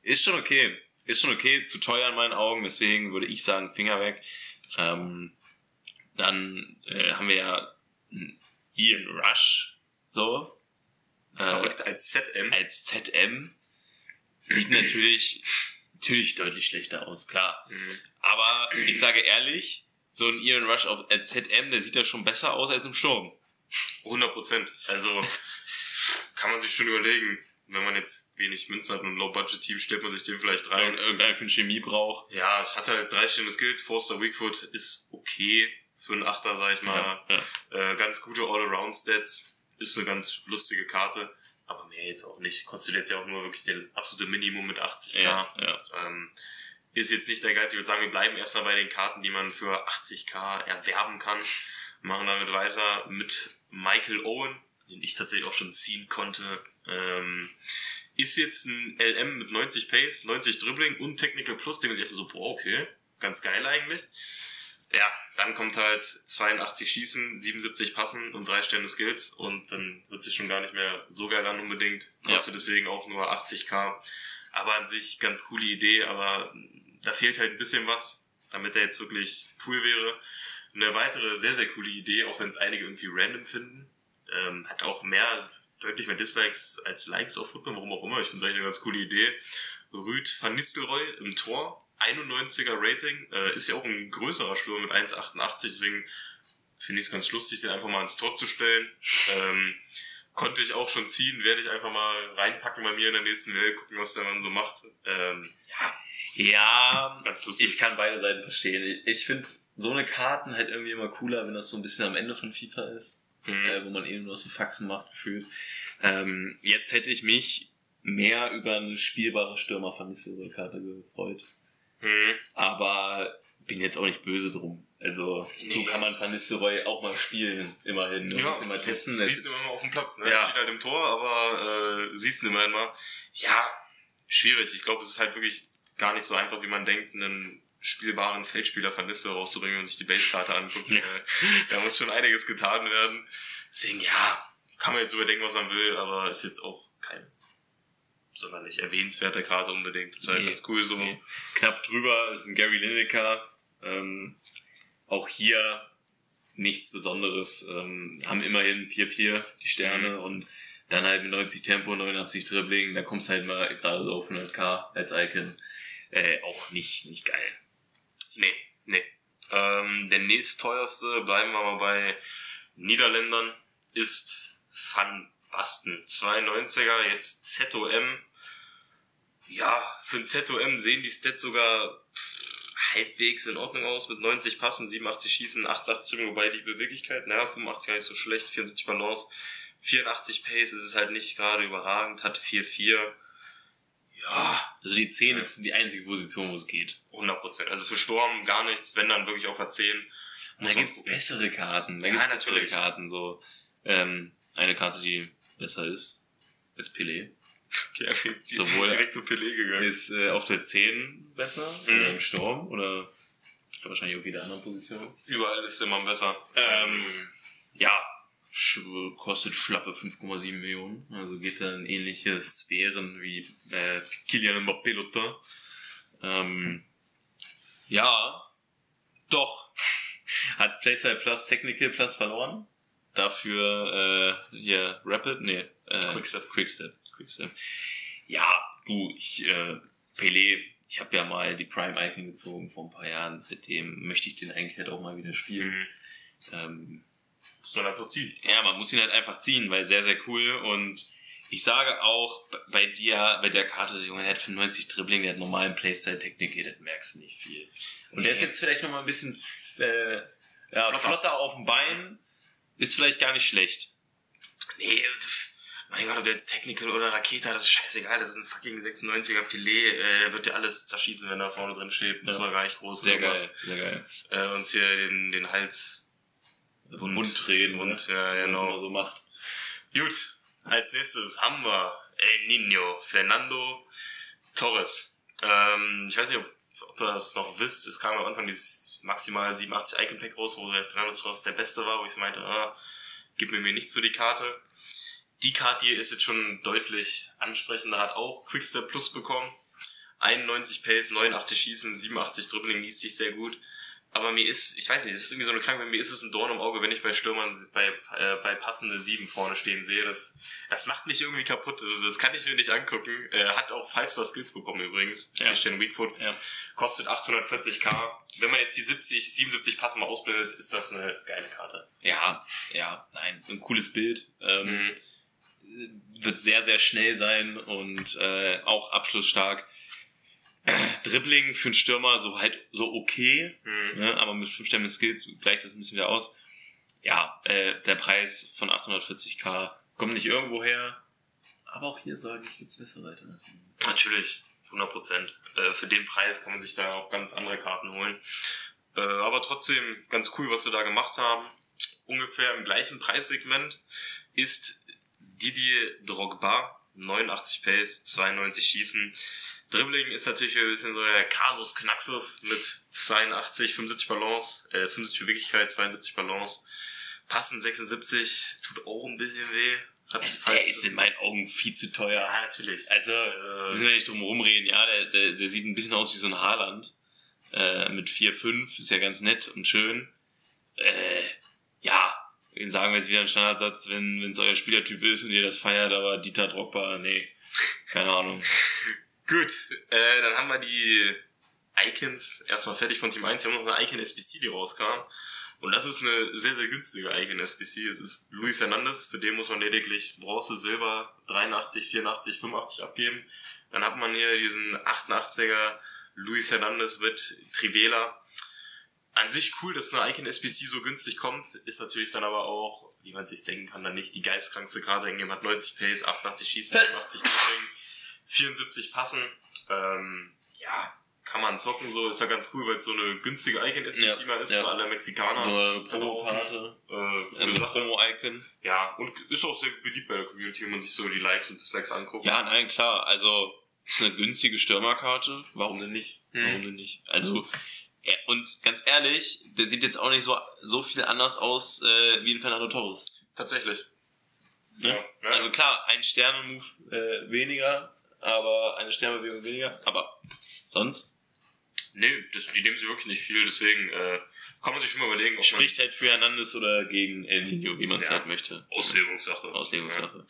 [SPEAKER 2] ist schon okay. Ist schon okay, zu teuer in meinen Augen, deswegen würde ich sagen, Finger weg. Ähm, dann äh, haben wir ja Ian Rush, so. Äh,
[SPEAKER 1] Verrückt als ZM.
[SPEAKER 2] als ZM sieht natürlich, natürlich deutlich schlechter aus, klar.
[SPEAKER 1] Mhm.
[SPEAKER 2] Aber ich sage ehrlich, so ein Ian Rush auf, als ZM, der sieht ja schon besser aus als im Sturm.
[SPEAKER 1] 100 Prozent. Also kann man sich schon überlegen, wenn man jetzt wenig Münzen hat und ein Low-Budget-Team, stellt man sich den vielleicht
[SPEAKER 2] Und
[SPEAKER 1] rein.
[SPEAKER 2] irgendeinen für Chemie braucht.
[SPEAKER 1] Ja, hat halt drei Stände Skills. Forster Weakfoot ist okay für einen Achter, sag ich mal.
[SPEAKER 2] Ja, ja.
[SPEAKER 1] Äh, ganz gute All-Around-Stats. Ist eine ganz lustige Karte. Aber mehr jetzt auch nicht. Kostet jetzt ja auch nur wirklich das absolute Minimum mit 80k.
[SPEAKER 2] Ja, ja.
[SPEAKER 1] Ähm, ist jetzt nicht der Geiz. Ich würde sagen, wir bleiben erstmal bei den Karten, die man für 80k erwerben kann. Machen damit weiter mit Michael Owen, den ich tatsächlich auch schon ziehen konnte. Ähm, ist jetzt ein LM mit 90 Pace, 90 Dribbling und Technical Plus, dem ich echt so, boah, okay, ganz geil eigentlich. Ja, dann kommt halt 82 Schießen, 77 Passen und drei Stände Skills und dann wird sich schon gar nicht mehr so geil an unbedingt. Kostet deswegen auch nur 80k. Aber an sich ganz coole Idee, aber da fehlt halt ein bisschen was, damit er jetzt wirklich cool wäre. Eine weitere sehr, sehr coole Idee, auch wenn es einige irgendwie random finden. Ähm, hat auch mehr, deutlich mehr Dislikes als Likes auf Football, warum auch immer. Ich finde es eigentlich eine ganz coole Idee. Rüd van Nistelrooy im Tor, 91er Rating, äh, ist ja auch ein größerer Sturm mit 1,88, deswegen finde ich es ganz lustig, den einfach mal ins Tor zu stellen. Ähm, konnte ich auch schon ziehen, werde ich einfach mal reinpacken bei mir in der nächsten Welt, gucken, was der Mann so macht. Ähm, ja,
[SPEAKER 2] Ja,
[SPEAKER 1] ganz lustig.
[SPEAKER 2] ich kann beide Seiten verstehen. Ich finde so eine Karten halt irgendwie immer cooler, wenn das so ein bisschen am Ende von FIFA ist.
[SPEAKER 1] Mhm.
[SPEAKER 2] äh, wo man eben nur so Faxen macht, gefühlt. Ähm, jetzt hätte ich mich mehr über eine spielbare Stürmer von Karte gefreut.
[SPEAKER 1] Mhm.
[SPEAKER 2] Aber bin jetzt auch nicht böse drum. Also, so
[SPEAKER 1] Nee,
[SPEAKER 2] kann man Van Nistelrooy auch mal spielen, immerhin. Man muss immer testen. Das
[SPEAKER 1] Siehst du immer mal auf dem Platz, ne?
[SPEAKER 2] Ja.
[SPEAKER 1] Steht halt im Tor, aber äh, siehst du immer immer. Ja, schwierig. Ich glaube, es ist halt wirklich gar nicht so einfach, wie man denkt, einen spielbaren Feldspieler von Nistelrooy rauszubringen, wenn man sich die Basekarte anguckt.
[SPEAKER 2] Ja.
[SPEAKER 1] Äh, da muss schon einiges getan werden. Deswegen, ja, kann man jetzt überdenken, was man will, aber ist jetzt auch keine sonderlich erwähnenswerte Karte unbedingt. Ist halt
[SPEAKER 2] Nee.
[SPEAKER 1] ganz cool so.
[SPEAKER 2] Nee. Knapp drüber ist ein Gary Lineker. Ähm, auch hier nichts Besonderes. Ähm, haben immerhin 4-4 die Sterne
[SPEAKER 1] Mhm.
[SPEAKER 2] und dann halt mit 90 Tempo, 89 Dribbling, da kommst du halt mal gerade so auf 100k als Icon. Äh, auch nicht, nicht geil.
[SPEAKER 1] Nee, nee. Ähm, der nächstteuerste, bleiben wir mal bei Niederländern, ist Van Basten. 92er, jetzt ZOM. Ja, für ein ZOM sehen die Stats sogar halbwegs in Ordnung aus, mit 90 Passen, 87 Schießen, 88 Dribbling, wobei die Beweglichkeit, naja, 85 gar nicht so schlecht, 74 Balance, 84 Pace, ist es halt nicht gerade überragend, hat 4-4. Ja,
[SPEAKER 2] Also die 10 ist die einzige Position, wo es geht.
[SPEAKER 1] 100 Prozent. Also für Sturm gar nichts, wenn dann wirklich auf der 10.
[SPEAKER 2] Und
[SPEAKER 1] Muss
[SPEAKER 2] da gibt's
[SPEAKER 1] gucken.
[SPEAKER 2] bessere Karten. Da
[SPEAKER 1] Ja,
[SPEAKER 2] gibt's bessere
[SPEAKER 1] natürlich.
[SPEAKER 2] Karten. So ähm, eine Karte, die besser ist, ist Pelé.
[SPEAKER 1] Ja,
[SPEAKER 2] Sowohl-
[SPEAKER 1] direkt zu Pelé gegangen.
[SPEAKER 2] Ist äh, auf der 10 besser
[SPEAKER 1] Mhm.
[SPEAKER 2] oder im Sturm oder wahrscheinlich auf jeder anderen Position.
[SPEAKER 1] Überall ist immer besser.
[SPEAKER 2] Ähm, ja, sch kostet schlappe 5,7 Millionen. Also geht da in ähnliche Sphären wie äh, Kylian Mbappé Lotin. Ähm, ja, doch. Hat Playstyle Plus Technical Plus verloren. Dafür äh, hier Rapid, nee, äh,
[SPEAKER 1] Quickstep.
[SPEAKER 2] Quickstep. Quickstep. Ja, du, ich, äh, Pelé, ich habe ja mal die Prime Icon gezogen vor ein paar Jahren. Seitdem möchte ich den eigentlich halt auch mal wieder spielen.
[SPEAKER 1] Mhm.
[SPEAKER 2] Ähm,
[SPEAKER 1] Muss man einfach ziehen.
[SPEAKER 2] ja, man muss ihn halt einfach ziehen, weil sehr, sehr cool. Und ich sage auch, bei dir, bei der Karte, der Junge, der hat 95 Dribbling, der hat normalen Playstyle-Technik, das merkst du nicht viel. Und der ist
[SPEAKER 1] Nee.
[SPEAKER 2] jetzt vielleicht noch mal ein bisschen äh, Ja, flotter. flotter auf dem Bein ist vielleicht gar nicht schlecht.
[SPEAKER 1] Nee, mein Gott, ob der jetzt Technical oder Rakete das ist scheißegal. Das ist ein fucking 96er Pilet. Äh, der wird dir alles zerschießen, wenn er vorne drin steht. Muss ja. man gar nicht groß
[SPEAKER 2] Sehr geil, sehr geil.
[SPEAKER 1] Äh, uns hier den, den Hals
[SPEAKER 2] wund, wund drehen,
[SPEAKER 1] wund, ne? ja, genau.
[SPEAKER 2] man so macht.
[SPEAKER 1] Gut, als nächstes haben wir El Nino, Fernando Torres. Ähm, ich weiß nicht, ob, ob ihr das noch wisst. Es kam am Anfang dieses maximal 87 Icon Pack raus, wo der Fernando Torres der Beste war, wo ich meinte, ah, gib mir mir nicht so die Karte. Die Karte hier ist jetzt schon deutlich ansprechender, hat auch Quickstep Plus bekommen. 91 Pace, 89 Schießen, 87 Dribbling, liest sich sehr gut. Aber mir ist, ich weiß nicht, das ist irgendwie so eine Krankheit, mir ist es ein Dorn im Auge, wenn ich bei Stürmern bei, äh, bei passende sieben vorne stehen sehe. Das, das macht mich irgendwie kaputt. Also das kann ich mir nicht angucken. Er hat auch Five-Star-Skills bekommen übrigens. Ja. Christian Weakfoot. Ja. Kostet 840k. Wenn man jetzt die 70, 77 Passen mal ausbildet, ist das eine geile Karte.
[SPEAKER 2] Ja, ja, nein, ein cooles Bild. Ähm, mhm wird sehr, sehr schnell sein und äh, auch abschlussstark. Dribbling für einen Stürmer so halt so okay, mhm. ne, aber mit 5 Stämme Skills gleicht das ein bisschen wieder aus. Ja, äh, der Preis von 840k kommt nicht irgendwo her, aber auch hier sage ich, gibt's bessere Alternativen.
[SPEAKER 1] Natürlich, 100 Prozent. Äh, für den Preis kann man sich da auch ganz andere Karten holen. Äh, aber trotzdem ganz cool, was wir da gemacht haben. Ungefähr im gleichen Preissegment ist Didier Drogba, 89 Pace, 92 Schießen. Dribbling ist natürlich ein bisschen so der Kasus Knaxus mit 82, 75 Balance, äh, 75 Beweglichkeit, 72 Balance. Passen 76, tut auch ein bisschen weh.
[SPEAKER 2] Hat der, der ist in meinen Augen viel zu teuer.
[SPEAKER 1] Ja, natürlich.
[SPEAKER 2] Also, äh, müssen wir nicht drum rumreden. Ja, der, der, der sieht ein bisschen aus wie so ein Haarland. Äh, mit 4, 5, ist ja ganz nett und schön. Äh, ja, sagen wir jetzt wieder einen Standardsatz, wenn es euer Spielertyp ist und ihr das feiert, aber Dieter Drogba, nee, keine Ahnung.
[SPEAKER 1] Gut, äh, dann haben wir die Icons erstmal fertig von Team 1. Wir haben noch eine Icon SBC, die rauskam. Und das ist eine sehr, sehr günstige Icon SBC. Es ist Luis Hernandez, für den muss man lediglich Bronze, Silber 83, 84, 85 abgeben. Dann hat man hier diesen 88er Luis Hernandez mit Trivela an sich cool, dass eine Icon SBC so günstig kommt, ist natürlich dann aber auch, wie man sich denken kann, dann nicht die geistkrankste Karte. Irgendjemand hat 90 Pace, 88 Schießen, 80 Dribbling, 74 Passen. Ähm, ja, kann man zocken, so ist ja ganz cool, weil es so eine günstige Icon SBC ja, mal ist ja. für alle Mexikaner.
[SPEAKER 2] So eine Promo-Karte. Äh, also Promo-Icon.
[SPEAKER 1] Ja, und ist auch sehr beliebt bei der Community, wenn man sich so die Likes und Dislikes anguckt.
[SPEAKER 2] Ja, nein, klar. Also, ist eine günstige Stürmerkarte. Warum denn nicht? Hm. Warum denn nicht? Also, ja, und ganz ehrlich, der sieht jetzt auch nicht so, so viel anders aus äh, wie ein Fernando Torres.
[SPEAKER 1] Tatsächlich.
[SPEAKER 2] Ne? Ja, ja. Also klar, ein Sterne-Move äh, weniger, aber eine Sternbewegung weniger, aber sonst.
[SPEAKER 1] Nee, das, die nehmen sie wirklich nicht viel, deswegen äh, kann man sich schon mal überlegen.
[SPEAKER 2] Ob Spricht halt für Hernandez oder gegen El Nino, wie man es ja. halt möchte.
[SPEAKER 1] Auslegungssache.
[SPEAKER 2] Auslegungssache.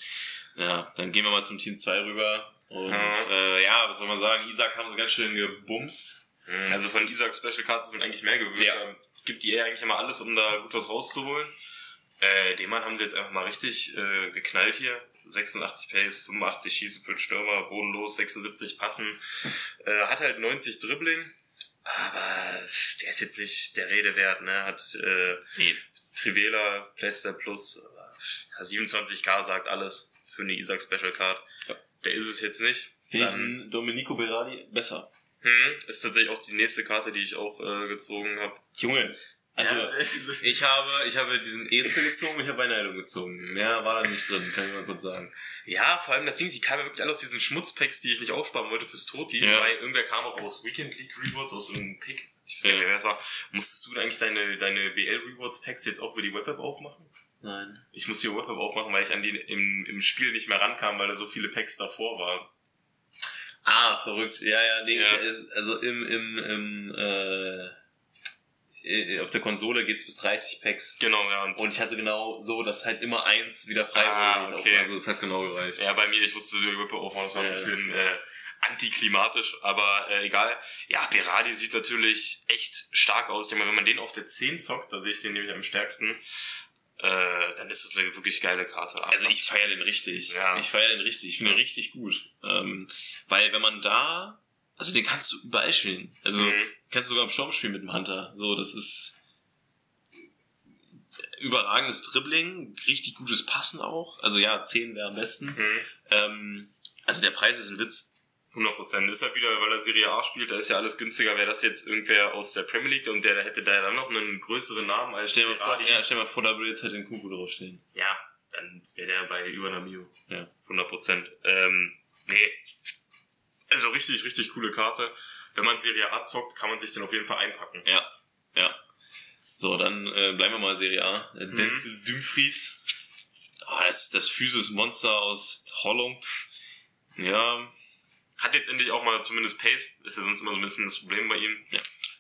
[SPEAKER 2] Ja. ja. dann gehen wir mal zum Team 2 rüber. Und ja. Äh, ja, was soll man sagen, Isaac haben sie ganz schön gebumst
[SPEAKER 1] Mhm. Also von Isaac Special Cards ist man eigentlich mehr gewöhnt. Ja. Da gibt die eher eigentlich immer alles, um da gut was rauszuholen. Äh, den Mann haben sie jetzt einfach mal richtig äh, geknallt hier. 86 Pace, 85 Schießen für den Stürmer, bodenlos, 76 Passen. Äh, hat halt 90 Dribbling, aber der ist jetzt nicht der Rede wert, ne? Hat äh, nee. Trivela, Playster Plus, äh, 27k sagt alles für eine Isaac Special Card. Ja. Der ist es jetzt nicht.
[SPEAKER 2] Finde ich Domenico Berardi besser.
[SPEAKER 1] Hm, ist tatsächlich auch die nächste Karte, die ich auch äh, gezogen habe.
[SPEAKER 2] Junge, also ja, ich habe ich habe diesen Ezel gezogen, ich habe eine Heilung gezogen. Mehr war da nicht drin, kann ich mal kurz sagen.
[SPEAKER 1] Ja, vor allem das Ding, sie kamen wirklich alle aus diesen Schmutzpacks, die ich nicht aufsparen wollte fürs Toti, ja. weil irgendwer kam auch aus Weekend League Rewards, aus einem Pick. Ich weiß nicht mehr, wer es war. Musstest du eigentlich deine, deine WL Rewards Packs jetzt auch über die Webweb aufmachen?
[SPEAKER 2] Nein.
[SPEAKER 1] Ich musste die Webweb aufmachen, weil ich an die im, im Spiel nicht mehr rankam, weil da so viele Packs davor waren.
[SPEAKER 2] Ah, verrückt. Ja, ja, nee, ja. Ich, also im, im, im äh, auf der Konsole geht's bis 30 Packs.
[SPEAKER 1] Genau, ja.
[SPEAKER 2] Und, und ich hatte genau so, dass halt immer eins wieder frei
[SPEAKER 1] ah,
[SPEAKER 2] wurde.
[SPEAKER 1] Okay.
[SPEAKER 2] Also es hat genau gereicht.
[SPEAKER 1] Ja, bei mir, ich musste die Wippe aufmachen, das war ein bisschen äh, antiklimatisch, aber äh, egal. Ja, Berardi sieht natürlich echt stark aus. Ich meine, wenn man den auf der 10 zockt, da sehe ich den nämlich am stärksten äh, dann ist das eine wirklich geile Karte.
[SPEAKER 2] Also ich feiere den richtig. Ja. Ich feiere den richtig. Ich finde ja. den richtig gut. Ähm, weil wenn man da, also den kannst du überall spielen. Also mhm. kannst du sogar im Sturm spielen mit dem Hunter. So, das ist überragendes Dribbling, richtig gutes Passen auch. Also ja, 10 wäre am besten.
[SPEAKER 1] Mhm.
[SPEAKER 2] Ähm, also der Preis ist ein Witz.
[SPEAKER 1] 100 Prozent. Ist halt wieder, weil er Serie A spielt, da ist ja alles günstiger. Wäre das jetzt irgendwer aus der Premier League und der hätte da dann noch einen größeren Namen als
[SPEAKER 2] Stell mal vor, ja, stell mal vor da würde jetzt halt in Kuku draufstehen.
[SPEAKER 1] Ja, dann wäre der bei über einer Mio.
[SPEAKER 2] Ja.
[SPEAKER 1] 100 Prozent. Ähm, nee. Also richtig, richtig coole Karte. Wenn man Serie A zockt, kann man sich den auf jeden Fall einpacken.
[SPEAKER 2] Ja, ja. So, dann äh, bleiben wir mal Serie A. Äh, Denzel Dumfries. Ah, das, das Physis-Monster aus Holland. Ja,
[SPEAKER 1] Hat jetzt endlich auch mal zumindest Pace. Ist ja sonst immer so ein bisschen das Problem bei ihm.
[SPEAKER 2] Ja.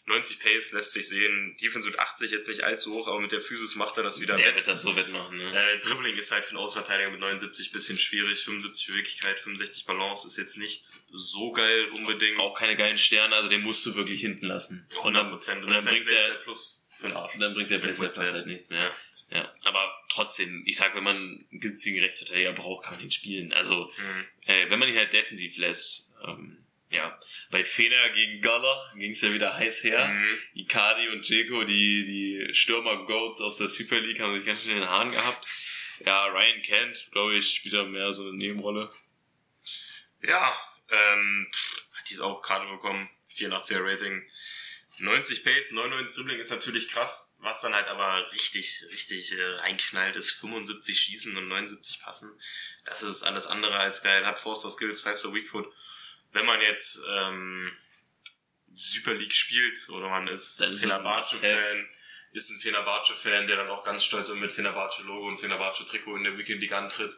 [SPEAKER 1] 90 Pace lässt sich sehen. Defense mit 80 jetzt nicht allzu hoch, aber mit der Physis macht er das wieder
[SPEAKER 2] der
[SPEAKER 1] wett.
[SPEAKER 2] wird das so wettmachen. Ne?
[SPEAKER 1] Äh, Dribbling ist halt für einen Außenverteidiger mit 79 bisschen schwierig. 75 Beweglichkeit, 65 Balance ist jetzt nicht so geil unbedingt.
[SPEAKER 2] Auch keine geilen Sterne, also den musst du wirklich hinten lassen.
[SPEAKER 1] 100 Prozent.
[SPEAKER 2] Und dann bringt der,
[SPEAKER 1] Plus für den Arsch.
[SPEAKER 2] Und dann bringt der Playstyle Plus halt nichts mehr. Ja, aber trotzdem, ich sag, wenn man einen günstigen Rechtsverteidiger braucht, kann man ihn spielen. Also,
[SPEAKER 1] Mhm.
[SPEAKER 2] äh, wenn man ihn halt defensiv lässt, ähm, ja. Bei Fener gegen Galler ging's ja wieder heiß her.
[SPEAKER 1] Mhm.
[SPEAKER 2] Icardi und Dzeko, die, die Stürmer-Goats aus der Super League, haben sich ganz schön in den Haaren gehabt. Ja, Ryan Kent, glaube ich, spielt da mehr so eine Nebenrolle.
[SPEAKER 1] Ja, ähm, hat dies auch gerade bekommen. 84er Rating. 90 Pace, 99 Dribbling ist natürlich krass. Was dann halt aber richtig, richtig äh, reinknallt, ist 75 Schießen und 79 Passen. Das ist alles andere als geil. Hat Forster Skills, 5-Star Weakfoot. Wenn man jetzt ähm, Super League spielt oder man ist Fenerbahce-Fan, ist ein Fenerbahce-Fan, der dann auch ganz stolz mit Fenerbahce-Logo und Fenerbahce-Trikot in der Weekend League antritt,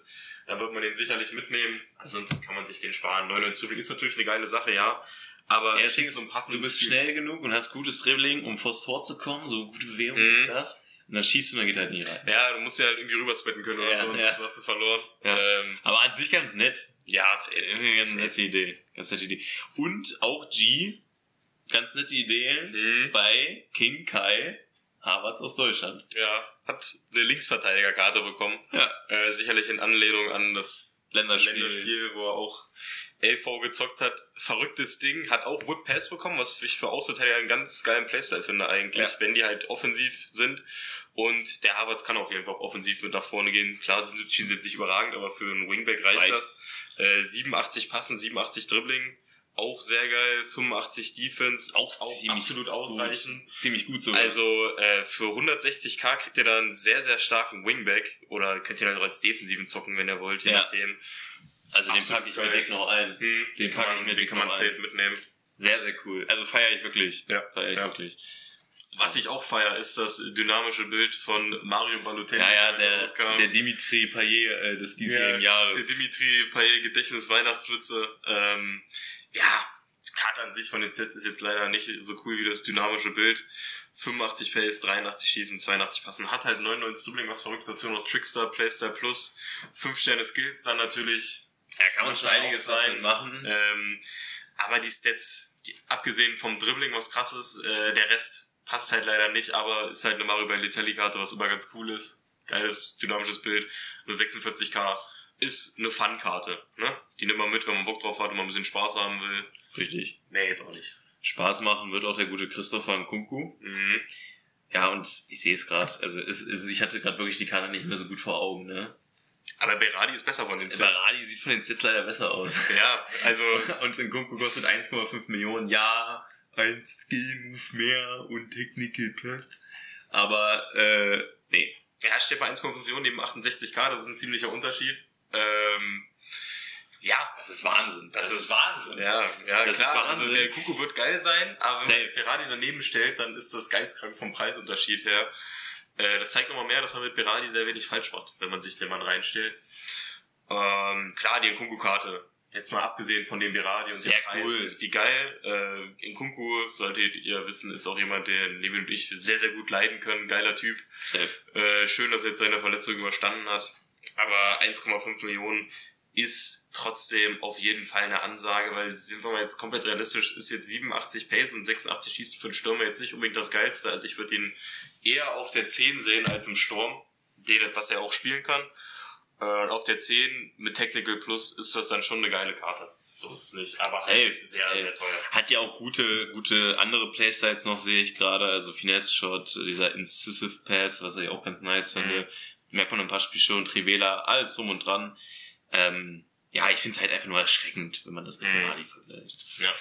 [SPEAKER 1] dann wird man den sicherlich mitnehmen. Ansonsten kann man sich den sparen. 99 Dribbling ist natürlich eine geile Sache, ja. Aber
[SPEAKER 2] Ja,
[SPEAKER 1] ist so
[SPEAKER 2] du bist
[SPEAKER 1] Spiel.
[SPEAKER 2] schnell genug und hast gutes Dribbling, um vors Tor zu kommen, so gute Bewegung
[SPEAKER 1] Mhm.
[SPEAKER 2] ist das. Und dann schießt du und dann geht halt nie rein.
[SPEAKER 1] Ja, du musst ja halt irgendwie rüberspetten können oder
[SPEAKER 2] Ja,
[SPEAKER 1] so,
[SPEAKER 2] ja.
[SPEAKER 1] sonst hast du verloren.
[SPEAKER 2] Ja.
[SPEAKER 1] Ähm,
[SPEAKER 2] Aber an sich ganz nett.
[SPEAKER 1] ja, ist,
[SPEAKER 2] Irgendwie ganz nette Idee. Ganz nette Idee. Und auch G, ganz nette Idee
[SPEAKER 1] Mhm.
[SPEAKER 2] bei King Kai Havertz aus Deutschland.
[SPEAKER 1] ja, hat eine Linksverteidigerkarte bekommen.
[SPEAKER 2] Ja.
[SPEAKER 1] Äh, sicherlich in Anlehnung an das
[SPEAKER 2] Länderspiel.
[SPEAKER 1] Länderspiel, wo er auch LV gezockt hat. Verrücktes Ding. Hat auch Whip Pass bekommen, was ich für Außenverteidiger einen ganz geilen Playstyle finde eigentlich,
[SPEAKER 2] Ja.
[SPEAKER 1] wenn die halt offensiv sind. Und der Havertz kann auf jeden Fall auch offensiv mit nach vorne gehen. Klar, 77 schießen jetzt nicht überragend, aber für einen Wingback reicht,
[SPEAKER 2] Reicht.
[SPEAKER 1] das. Äh, 87 Passen, 87 Dribbling. Auch sehr geil. 85 Defense.
[SPEAKER 2] Auch ziemlich
[SPEAKER 1] absolut ausreichend.
[SPEAKER 2] Ziemlich gut sogar.
[SPEAKER 1] Also äh, für 160k kriegt ihr dann einen sehr, sehr starken Wingback. Oder könnt ihr dann auch als Defensiven zocken, wenn ihr wollt, je
[SPEAKER 2] Ja.
[SPEAKER 1] nachdem.
[SPEAKER 2] also den
[SPEAKER 1] absolut
[SPEAKER 2] packe ich mir dick noch ein.
[SPEAKER 1] Hm,
[SPEAKER 2] Den
[SPEAKER 1] kann
[SPEAKER 2] pack ich
[SPEAKER 1] man,
[SPEAKER 2] mir
[SPEAKER 1] den
[SPEAKER 2] dick
[SPEAKER 1] kann man
[SPEAKER 2] noch ein.
[SPEAKER 1] safe mitnehmen.
[SPEAKER 2] Sehr, sehr cool. Also feiere ich wirklich.
[SPEAKER 1] Ja.
[SPEAKER 2] Feiere ich
[SPEAKER 1] Ja.
[SPEAKER 2] wirklich.
[SPEAKER 1] Was ich auch feier, ist das dynamische Bild von Mario Balotelli.
[SPEAKER 2] Ja, ja,
[SPEAKER 1] der
[SPEAKER 2] der, Dimitri Payet äh, des diesjährigen
[SPEAKER 1] Ja,
[SPEAKER 2] Jahres.
[SPEAKER 1] Der Dimitri Payet Gedächtnis Weihnachtsmütze. Ähm, ja, Karte an sich von den Sets ist jetzt leider nicht so cool wie das dynamische Bild. 85 Pace, 83 Schießen, 82 Passen. Hat halt 99 Dribbling, was verrückt ist. Dazu noch Trickster, Playstyle Plus. 5 Sterne Skills, dann natürlich.
[SPEAKER 2] Da kann man schon einiges sein machen.
[SPEAKER 1] Ähm, aber die Stats, die, abgesehen vom Dribbling, was krass ist, äh, der Rest passt halt leider nicht, aber ist halt eine Mario Balotelli Karte, was immer ganz cool ist. Geiles, dynamisches Bild. Nur 46k ist eine Fun-Karte, ne? Die nimmt man mit, wenn man Bock drauf hat und man ein bisschen Spaß haben will.
[SPEAKER 2] Richtig.
[SPEAKER 1] Nee, jetzt auch nicht.
[SPEAKER 2] Spaß machen wird auch der gute Christopher Nkunku.
[SPEAKER 1] Mhm.
[SPEAKER 2] Ja, und ich sehe es gerade. Also es, es, ich hatte gerade wirklich die Karte nicht mehr so gut vor Augen. Ne?
[SPEAKER 1] Aber Berardi ist besser von den Stats.
[SPEAKER 2] Baradi sieht von den Stats leider besser aus.
[SPEAKER 1] Ja, also
[SPEAKER 2] und Nkunku kostet 1,5 Millionen. Ja, 1 G-Move mehr und Technical Plus. Aber, äh, nee.
[SPEAKER 1] Ja, steht bei 1,5 Millionen neben 68k, das ist ein ziemlicher Unterschied. Ähm, ja,
[SPEAKER 2] Das ist Wahnsinn.
[SPEAKER 1] Das ist
[SPEAKER 2] Wahnsinn.
[SPEAKER 1] ja, ja,
[SPEAKER 2] Das
[SPEAKER 1] klar.
[SPEAKER 2] ist Wahnsinn.
[SPEAKER 1] Also der Kuku wird geil sein, aber wenn man Berardi daneben stellt, dann ist das geistkrank vom Preisunterschied her. Äh, das zeigt nochmal mehr, dass man mit Berardi sehr wenig falsch macht, wenn man sich den Mann reinstellt. Ähm, klar, die Nkunku-Karte. Jetzt mal abgesehen von dem Berardi und
[SPEAKER 2] Sehr
[SPEAKER 1] dem Preis,
[SPEAKER 2] cool.
[SPEAKER 1] ist die geil. Äh, Nkunku, solltet ihr wissen, ist auch jemand, den Levi und ich sehr, sehr gut leiden können. Geiler Typ. Äh, schön, dass er jetzt seine Verletzung überstanden hat. Aber 1,5 Millionen ist trotzdem auf jeden Fall eine Ansage, weil sind wir mal jetzt komplett realistisch, ist jetzt 87 Pace und 86 Schießen für einen Stürmer jetzt nicht unbedingt das Geilste. Also ich würde ihn eher auf der 10 sehen als im Sturm, den, was er auch spielen kann. Äh, auf der 10 mit Technical Plus ist das dann schon eine geile Karte. So ist es nicht. Aber
[SPEAKER 2] Safe,
[SPEAKER 1] halt sehr,
[SPEAKER 2] safe.
[SPEAKER 1] sehr teuer.
[SPEAKER 2] Hat ja auch gute, gute andere Playstyles noch, sehe ich gerade. Also Finesse Shot, dieser Incisive Pass, was ich auch ganz nice finde. Merkt man ein paar Spiele schon, Trivela, alles drum und dran. Ähm, ja, ich finde es halt einfach nur erschreckend, wenn man das mit
[SPEAKER 1] Mhm.
[SPEAKER 2] Mali vergleicht.
[SPEAKER 1] Ja.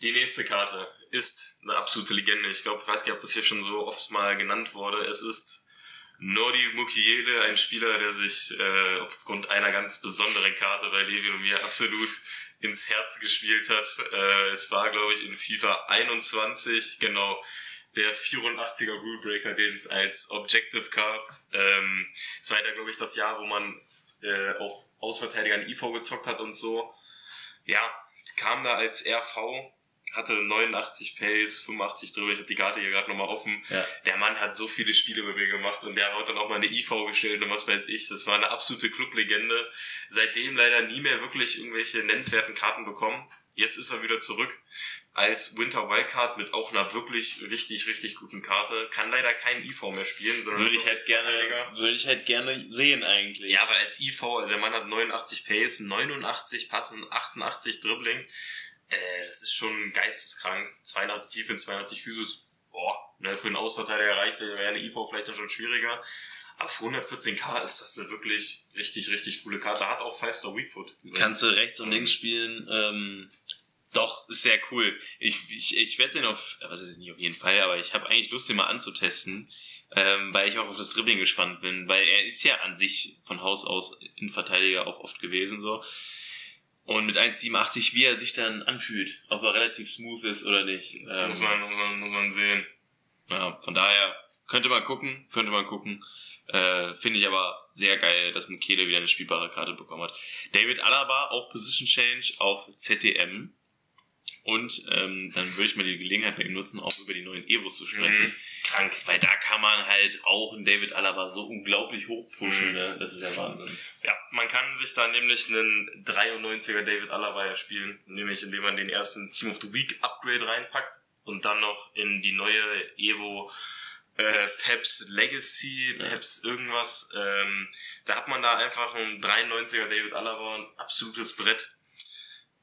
[SPEAKER 1] Die nächste Karte ist eine absolute Legende. Ich glaube, ich weiß nicht, ob das hier schon so oft mal genannt wurde. Es ist Nordi Mukiele, ein Spieler, der sich äh, aufgrund einer ganz besonderen Karte bei Levin und mir absolut ins Herz gespielt hat. Äh, es war, glaube ich, in FIFA 21, genau, der 84er Rule Breaker, den es als Objective gab. Ähm, es war ja, glaube ich, das Jahr, wo man äh, auch Ausverteidiger in IV gezockt hat und so. Ja, kam da als RV, hatte 89 Pace, 85 drüber, ich habe die Karte hier gerade nochmal offen.
[SPEAKER 2] Ja.
[SPEAKER 1] Der Mann hat so viele Spiele bei mir gemacht und der hat dann auch mal eine IV gestellt und was weiß ich. Das war eine absolute Clublegende. Seitdem leider nie mehr wirklich irgendwelche nennenswerten Karten bekommen. Jetzt ist er wieder zurück als Winter Wildcard mit auch einer wirklich richtig, richtig guten Karte. Kann leider kein IV mehr spielen, sondern
[SPEAKER 2] Würde ich halt gerne, würde ich halt gerne sehen eigentlich.
[SPEAKER 1] Ja, aber als IV, also der Mann hat 89 Pace, 89 Passen, 88 Dribbling. Äh, das ist schon geisteskrank. 82 Tiefe, 82 Physis. Boah, ne, für einen Ausverteidiger reicht, wäre eine IV vielleicht dann schon schwieriger. Aber für 114k ist das eine wirklich richtig, richtig coole Karte. Hat auch 5-Star Weakfoot.
[SPEAKER 2] Kannst du rechts und links spielen. Ähm, doch, ist sehr cool. Ich, ich, ich werde den auf, was ist nicht auf jeden Fall, aber ich habe eigentlich Lust, den mal anzutesten, ähm, weil ich auch auf das Dribbling gespannt bin, weil er ist ja an sich von Haus aus Innenverteidiger auch oft gewesen so. Und mit 1,87, wie er sich dann anfühlt, ob er relativ smooth ist oder nicht.
[SPEAKER 1] Das
[SPEAKER 2] Ähm,
[SPEAKER 1] muss, man, muss, man, muss man sehen.
[SPEAKER 2] Ja, von daher könnte man gucken, könnte man gucken. Äh, Finde ich aber sehr geil, dass Mukele wieder eine spielbare Karte bekommen hat. David Alaba auch Position Change auf ZDM. Und ähm, dann würde ich mal die Gelegenheit bei ihm nutzen, auch über die neuen Evos zu sprechen.
[SPEAKER 1] Mhm. Krank.
[SPEAKER 2] Weil da kann man halt auch einen David Alaba so unglaublich hoch pushen.
[SPEAKER 1] Mhm.
[SPEAKER 2] Ne? Das ist ja Wahnsinn.
[SPEAKER 1] Ja, man kann sich da nämlich einen 93er David Alaba spielen, nämlich indem man den ersten Team of the Week Upgrade reinpackt und dann noch in die neue Evo äh,
[SPEAKER 2] Peps.
[SPEAKER 1] Peps Legacy, Peps irgendwas. Ähm, da hat man da einfach einen 93er David Alaba, ein absolutes Brett.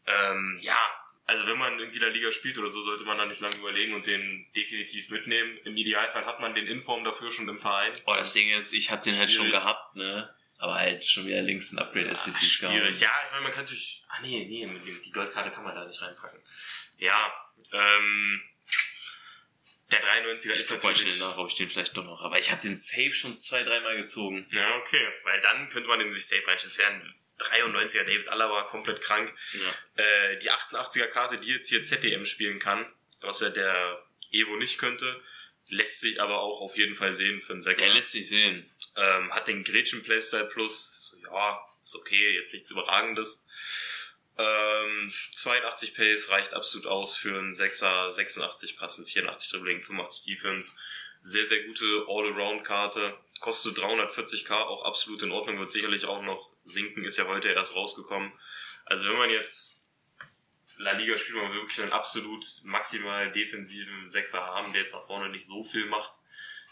[SPEAKER 1] Ähm, ja, also wenn man irgendwie der Liga spielt oder so, sollte man da nicht lange überlegen und den definitiv mitnehmen. Im Idealfall hat man den Inform dafür schon im Verein.
[SPEAKER 2] Oh, das Ding ist, ich habe den halt schon gehabt, ne? Aber halt schon wieder links ein Upgrade SPCs gehabt.
[SPEAKER 1] Schwierig. Ja, ich meine, man kann durch. Ah nee, nee, die- Goldkarte kann man da nicht reinpacken. Ja, ähm. Der 93er
[SPEAKER 2] Ich
[SPEAKER 1] ist natürlich.
[SPEAKER 2] schnell nach, ob ich den vielleicht doch noch habe. Aber ich habe den Safe schon zwei, dreimal gezogen.
[SPEAKER 1] Ja, okay. Weil dann könnte man den sich safe reinstellen. Das wäre ein 93er David Alaba, komplett krank.
[SPEAKER 2] Ja.
[SPEAKER 1] Äh, die 88er Karte, die jetzt hier ZDM spielen kann, was ja der Evo nicht könnte, lässt sich aber auch auf jeden Fall sehen für einen Sechser.
[SPEAKER 2] Der lässt sich sehen.
[SPEAKER 1] Ähm, hat den Gretchen Playstyle Plus, so, ja, ist okay, jetzt nichts Überragendes. Ähm, 82 Pace reicht absolut aus für einen 6er, 86 Passen, 84 Dribbling, 85 Defense. Sehr, sehr gute All-Around-Karte. Kostet 340k, auch absolut in Ordnung, wird sicherlich auch noch sinken, ist ja heute erst rausgekommen. Also wenn man jetzt La Liga spielt, man will wirklich einen absolut maximal defensiven Sechser haben, der jetzt nach vorne nicht so viel macht,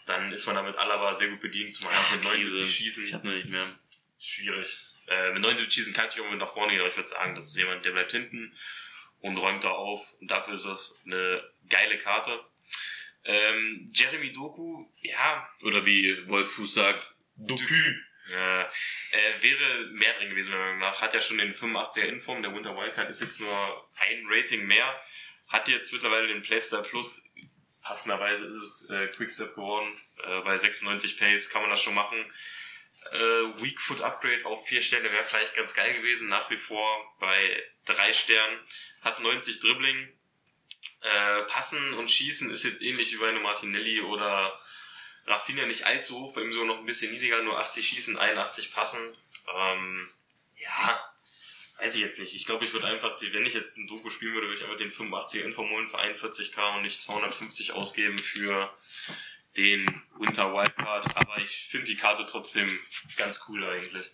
[SPEAKER 1] dann ist man damit Alaba sehr gut bedient, zumal er mit 79 schießen
[SPEAKER 2] Ich habe noch nicht mehr.
[SPEAKER 1] schwierig. Äh, mit 79 schießen kann ich auch mit nach vorne gehen, aber ich würde sagen, das ist jemand, der bleibt hinten und räumt da auf. Und dafür ist das eine geile Karte. Ähm, Jeremy Doku, ja,
[SPEAKER 2] Oder wie Wolf Fuß sagt, Doku.
[SPEAKER 1] Äh, äh, wäre mehr drin gewesen, meiner Meinung nach. Hat ja schon den 85er Inform, der Winter Wildcard ist jetzt nur ein Rating mehr. Hat jetzt mittlerweile den Playstyle Plus. Passenderweise ist es äh, Quickstep geworden. Äh, bei 96 Pace kann man das schon machen. Äh, Weak Foot Upgrade auf vier Sterne wäre vielleicht ganz geil gewesen. Nach wie vor bei drei Sternen. Hat 90 Dribbling. Äh, passen und schießen ist jetzt ähnlich wie bei einem Martinelli oder Rafinha nicht allzu hoch, bei ihm so noch ein bisschen niedriger, nur 80 schießen, 81 passen. Ähm, ja, weiß ich jetzt nicht. Ich glaube, ich würde einfach, wenn ich jetzt ein Doku spielen würde, würde ich einfach den 85er Inform holen für 41k und nicht 250 ausgeben für den Winter Wildcard. Aber ich finde die Karte trotzdem ganz cool eigentlich.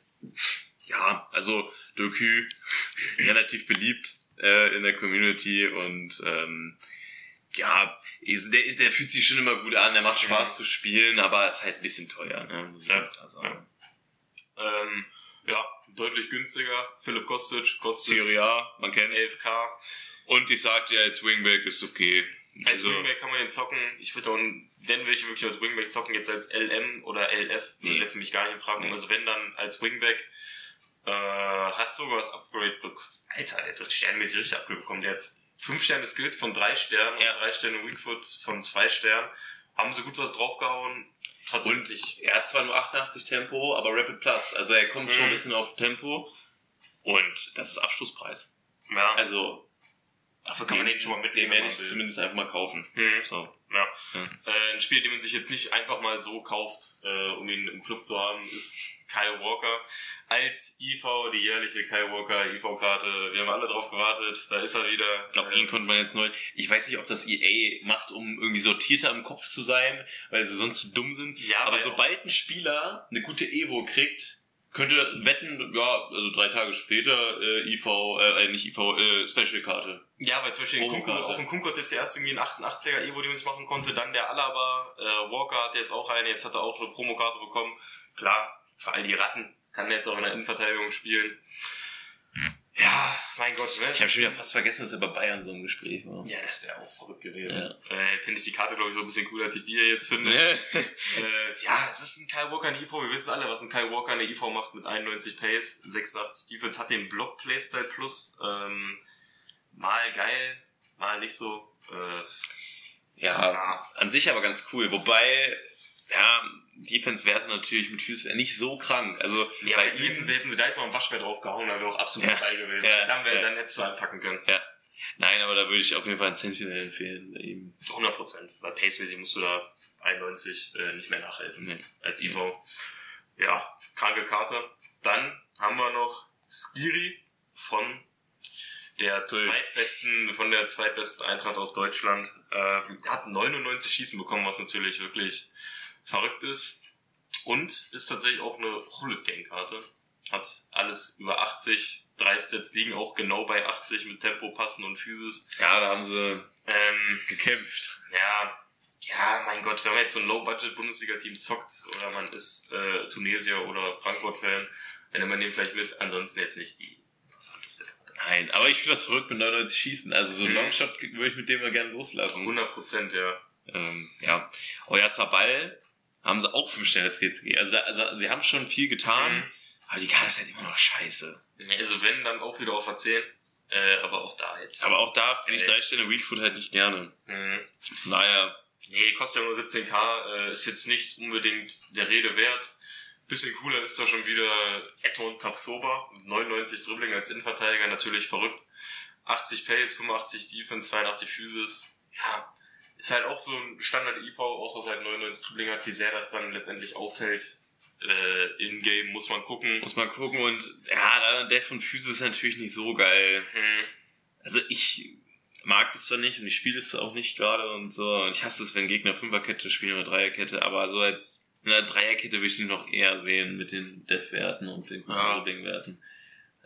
[SPEAKER 2] Ja, also Doku, relativ beliebt äh, in der Community und ähm, ja, der, der fühlt sich schon immer gut an, der macht Spaß zu spielen, aber ist halt ein bisschen teuer, ne? muss ich
[SPEAKER 1] Ja.
[SPEAKER 2] ganz klar sagen.
[SPEAKER 1] Ähm, Ja, deutlich günstiger. Philipp Kostic kostet
[SPEAKER 2] Serie A, man kennt
[SPEAKER 1] 11k.
[SPEAKER 2] Und ich sagte ja, als Wingback ist okay.
[SPEAKER 1] Als
[SPEAKER 2] Also,
[SPEAKER 1] Wingback kann man den zocken. Ich würde auch, wenn welche wirklich als Wingback zocken, jetzt als LM oder LF,
[SPEAKER 2] Nee.
[SPEAKER 1] LF mich gar nicht in Frage.
[SPEAKER 2] Nee.
[SPEAKER 1] Also wenn dann als Wingback, äh, hat sogar das Upgrade bekommen. Alter, der hat das sternmäßig richtig Upgrade bekommen. Der hat 5 Sterne Skills von 3 Sternen
[SPEAKER 2] Ja.
[SPEAKER 1] und 3 Sterne Weakfoot von 2 Sternen. Haben sie gut was draufgehauen. Trotzdem
[SPEAKER 2] und
[SPEAKER 1] sich.
[SPEAKER 2] er hat zwar nur 88 Tempo, aber Rapid Plus. Also er kommt schon ein
[SPEAKER 1] Mhm.
[SPEAKER 2] bisschen auf Tempo. Und das ist Abschlusspreis.
[SPEAKER 1] Ja,
[SPEAKER 2] Also
[SPEAKER 1] dafür kann man den schon mal mitnehmen.
[SPEAKER 2] werde
[SPEAKER 1] wenn
[SPEAKER 2] ich zumindest einfach mal kaufen.
[SPEAKER 1] Mhm.
[SPEAKER 2] So.
[SPEAKER 1] Ja.
[SPEAKER 2] Ja.
[SPEAKER 1] Äh, ein Spiel, den man sich jetzt nicht einfach mal so kauft, äh, um ihn im Club zu haben, ist Kyle Walker. Als IV, die jährliche Kyle Walker IV-Karte. Wir haben alle drauf gewartet. Da ist er wieder.
[SPEAKER 2] Ich glaube, ihn konnte man jetzt neu. Ich weiß nicht, ob das EA macht, um irgendwie sortierter im Kopf zu sein, weil sie sonst zu dumm sind.
[SPEAKER 1] Ja,
[SPEAKER 2] aber sobald ein Spieler eine gute Evo kriegt, könnte wetten, ja, also drei Tage später äh, IV, äh, nicht IV, äh, Special-Karte.
[SPEAKER 1] Ja, weil zum Beispiel in Kunko, auch in Kunko hat jetzt erst irgendwie einen 88er Evo, den man machen konnte. Dann der Alaba, äh, Walker hat jetzt auch eine. Jetzt hat er auch eine Promokarte bekommen. Klar, für all die Ratten kann er jetzt auch in der Innenverteidigung spielen. Ja, mein Gott. Ne?
[SPEAKER 2] Ich habe schon wieder fast vergessen, dass er bei Bayern so im Gespräch war.
[SPEAKER 1] Ja, das wäre auch verrückt gewesen. Äh, finde ich die Karte, glaube ich, auch ein bisschen cooler, als ich die hier jetzt finde.
[SPEAKER 2] Ja.
[SPEAKER 1] Äh, ja, es ist ein Kyle Walker eine IV. Wir wissen alle, was ein Kyle Walker eine IV macht mit 91 Pace, 86 Defense, hat den Block Playstyle Plus. Ähm, mal geil, mal nicht so. Äh,
[SPEAKER 2] Ja, an sich aber ganz cool. Wobei, ja, Defense-Werte natürlich mit Füßen nicht so krank. Also
[SPEAKER 1] ja, bei ihnen hätten sie da jetzt noch ein Waschbär draufgehauen, dann wäre auch absolut
[SPEAKER 2] Ja.
[SPEAKER 1] vorbei gewesen.
[SPEAKER 2] Ja,
[SPEAKER 1] dann, wär,
[SPEAKER 2] ja.
[SPEAKER 1] dann hättest du anpacken können.
[SPEAKER 2] Ja. Nein, aber da würde ich auf jeden Fall ein Sentinel empfehlen. bei ihm.
[SPEAKER 1] 100 Prozent. Weil Pacemäßig musst du da 91 äh, nicht mehr nachhelfen.
[SPEAKER 2] Nee.
[SPEAKER 1] Als IV. Ja, kranke Karte. Dann haben wir noch Skiri von der zweitbesten, von der zweitbesten Eintracht aus Deutschland. Äh, hat 99 Schießen bekommen, was natürlich wirklich verrückt ist. Und ist tatsächlich auch eine Hullet Gang Karte. Hat alles über 80. Drei Stats liegen auch genau bei 80 mit Tempo, Passen und Physis.
[SPEAKER 2] Ja, da haben sie
[SPEAKER 1] Ähm,
[SPEAKER 2] gekämpft.
[SPEAKER 1] ja, ja, mein Gott, wenn man jetzt so ein Low-Budget-Bundesliga-Team zockt oder man ist äh, Tunesier oder Frankfurt-Fan, dann nimmt man den vielleicht mit. Ansonsten jetzt nicht die interessanteste Karte.
[SPEAKER 2] Nein, aber ich finde das verrückt mit 99 Schießen. Also so ein
[SPEAKER 1] Mhm.
[SPEAKER 2] Longshot würde ich mit dem mal gerne loslassen.
[SPEAKER 1] 100 Prozent, ja.
[SPEAKER 2] Ähm, ja. Oyasabal haben sie auch 5 Sterne Skills gegeben. Also, da, also sie haben schon viel getan,
[SPEAKER 1] Mhm.
[SPEAKER 2] aber die Karte ist halt immer noch scheiße.
[SPEAKER 1] Also wenn, dann auch wieder auf A10. Äh, aber auch da jetzt.
[SPEAKER 2] Aber auch da sehe ich. 3 Sterne Weakfoot halt nicht gerne.
[SPEAKER 1] Mhm.
[SPEAKER 2] Von daher,
[SPEAKER 1] Nee, kostet ja nur 17k, äh, ist jetzt nicht unbedingt der Rede wert. Bisschen cooler ist da schon wieder Eton Tapsoba, mit 99 Dribbling als Innenverteidiger, natürlich verrückt. 80 Pace, 85 Defense, 82 Physis. Ja, ist halt auch so ein Standard-IV, außer dass er halt 99 Dribbling hat. Wie sehr das dann letztendlich auffällt, äh, in-game, muss man gucken.
[SPEAKER 2] muss man gucken und ja, der von Physis ist natürlich nicht so geil.
[SPEAKER 1] Hm.
[SPEAKER 2] Also ich mag das zwar nicht und ich spiele es auch nicht gerade und so. Und ich hasse es, wenn Gegner Fünferkette spielen oder Dreierkette, aber so als in der Dreierkette würde ich ihn noch eher sehen mit den Def-Werten und den
[SPEAKER 1] Ja.
[SPEAKER 2] Dribbling-Werten.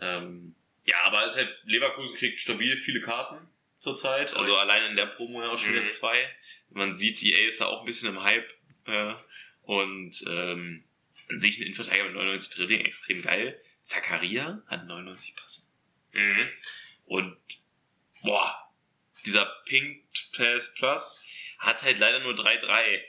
[SPEAKER 2] Ähm, ja, aber es ist halt, Leverkusen kriegt stabil viele Karten zurzeit. Also allein in der Promo ja auch schon wieder
[SPEAKER 1] Mhm.
[SPEAKER 2] zwei. Man sieht, die A ist da auch ein bisschen im Hype. Äh, und ähm, an sich ein Innenverteidiger mit 99 Dribbling extrem geil. Zakaria hat 99 Passen.
[SPEAKER 1] Mhm.
[SPEAKER 2] Und boah, dieser Pink Pass Plus hat halt leider nur 3-3.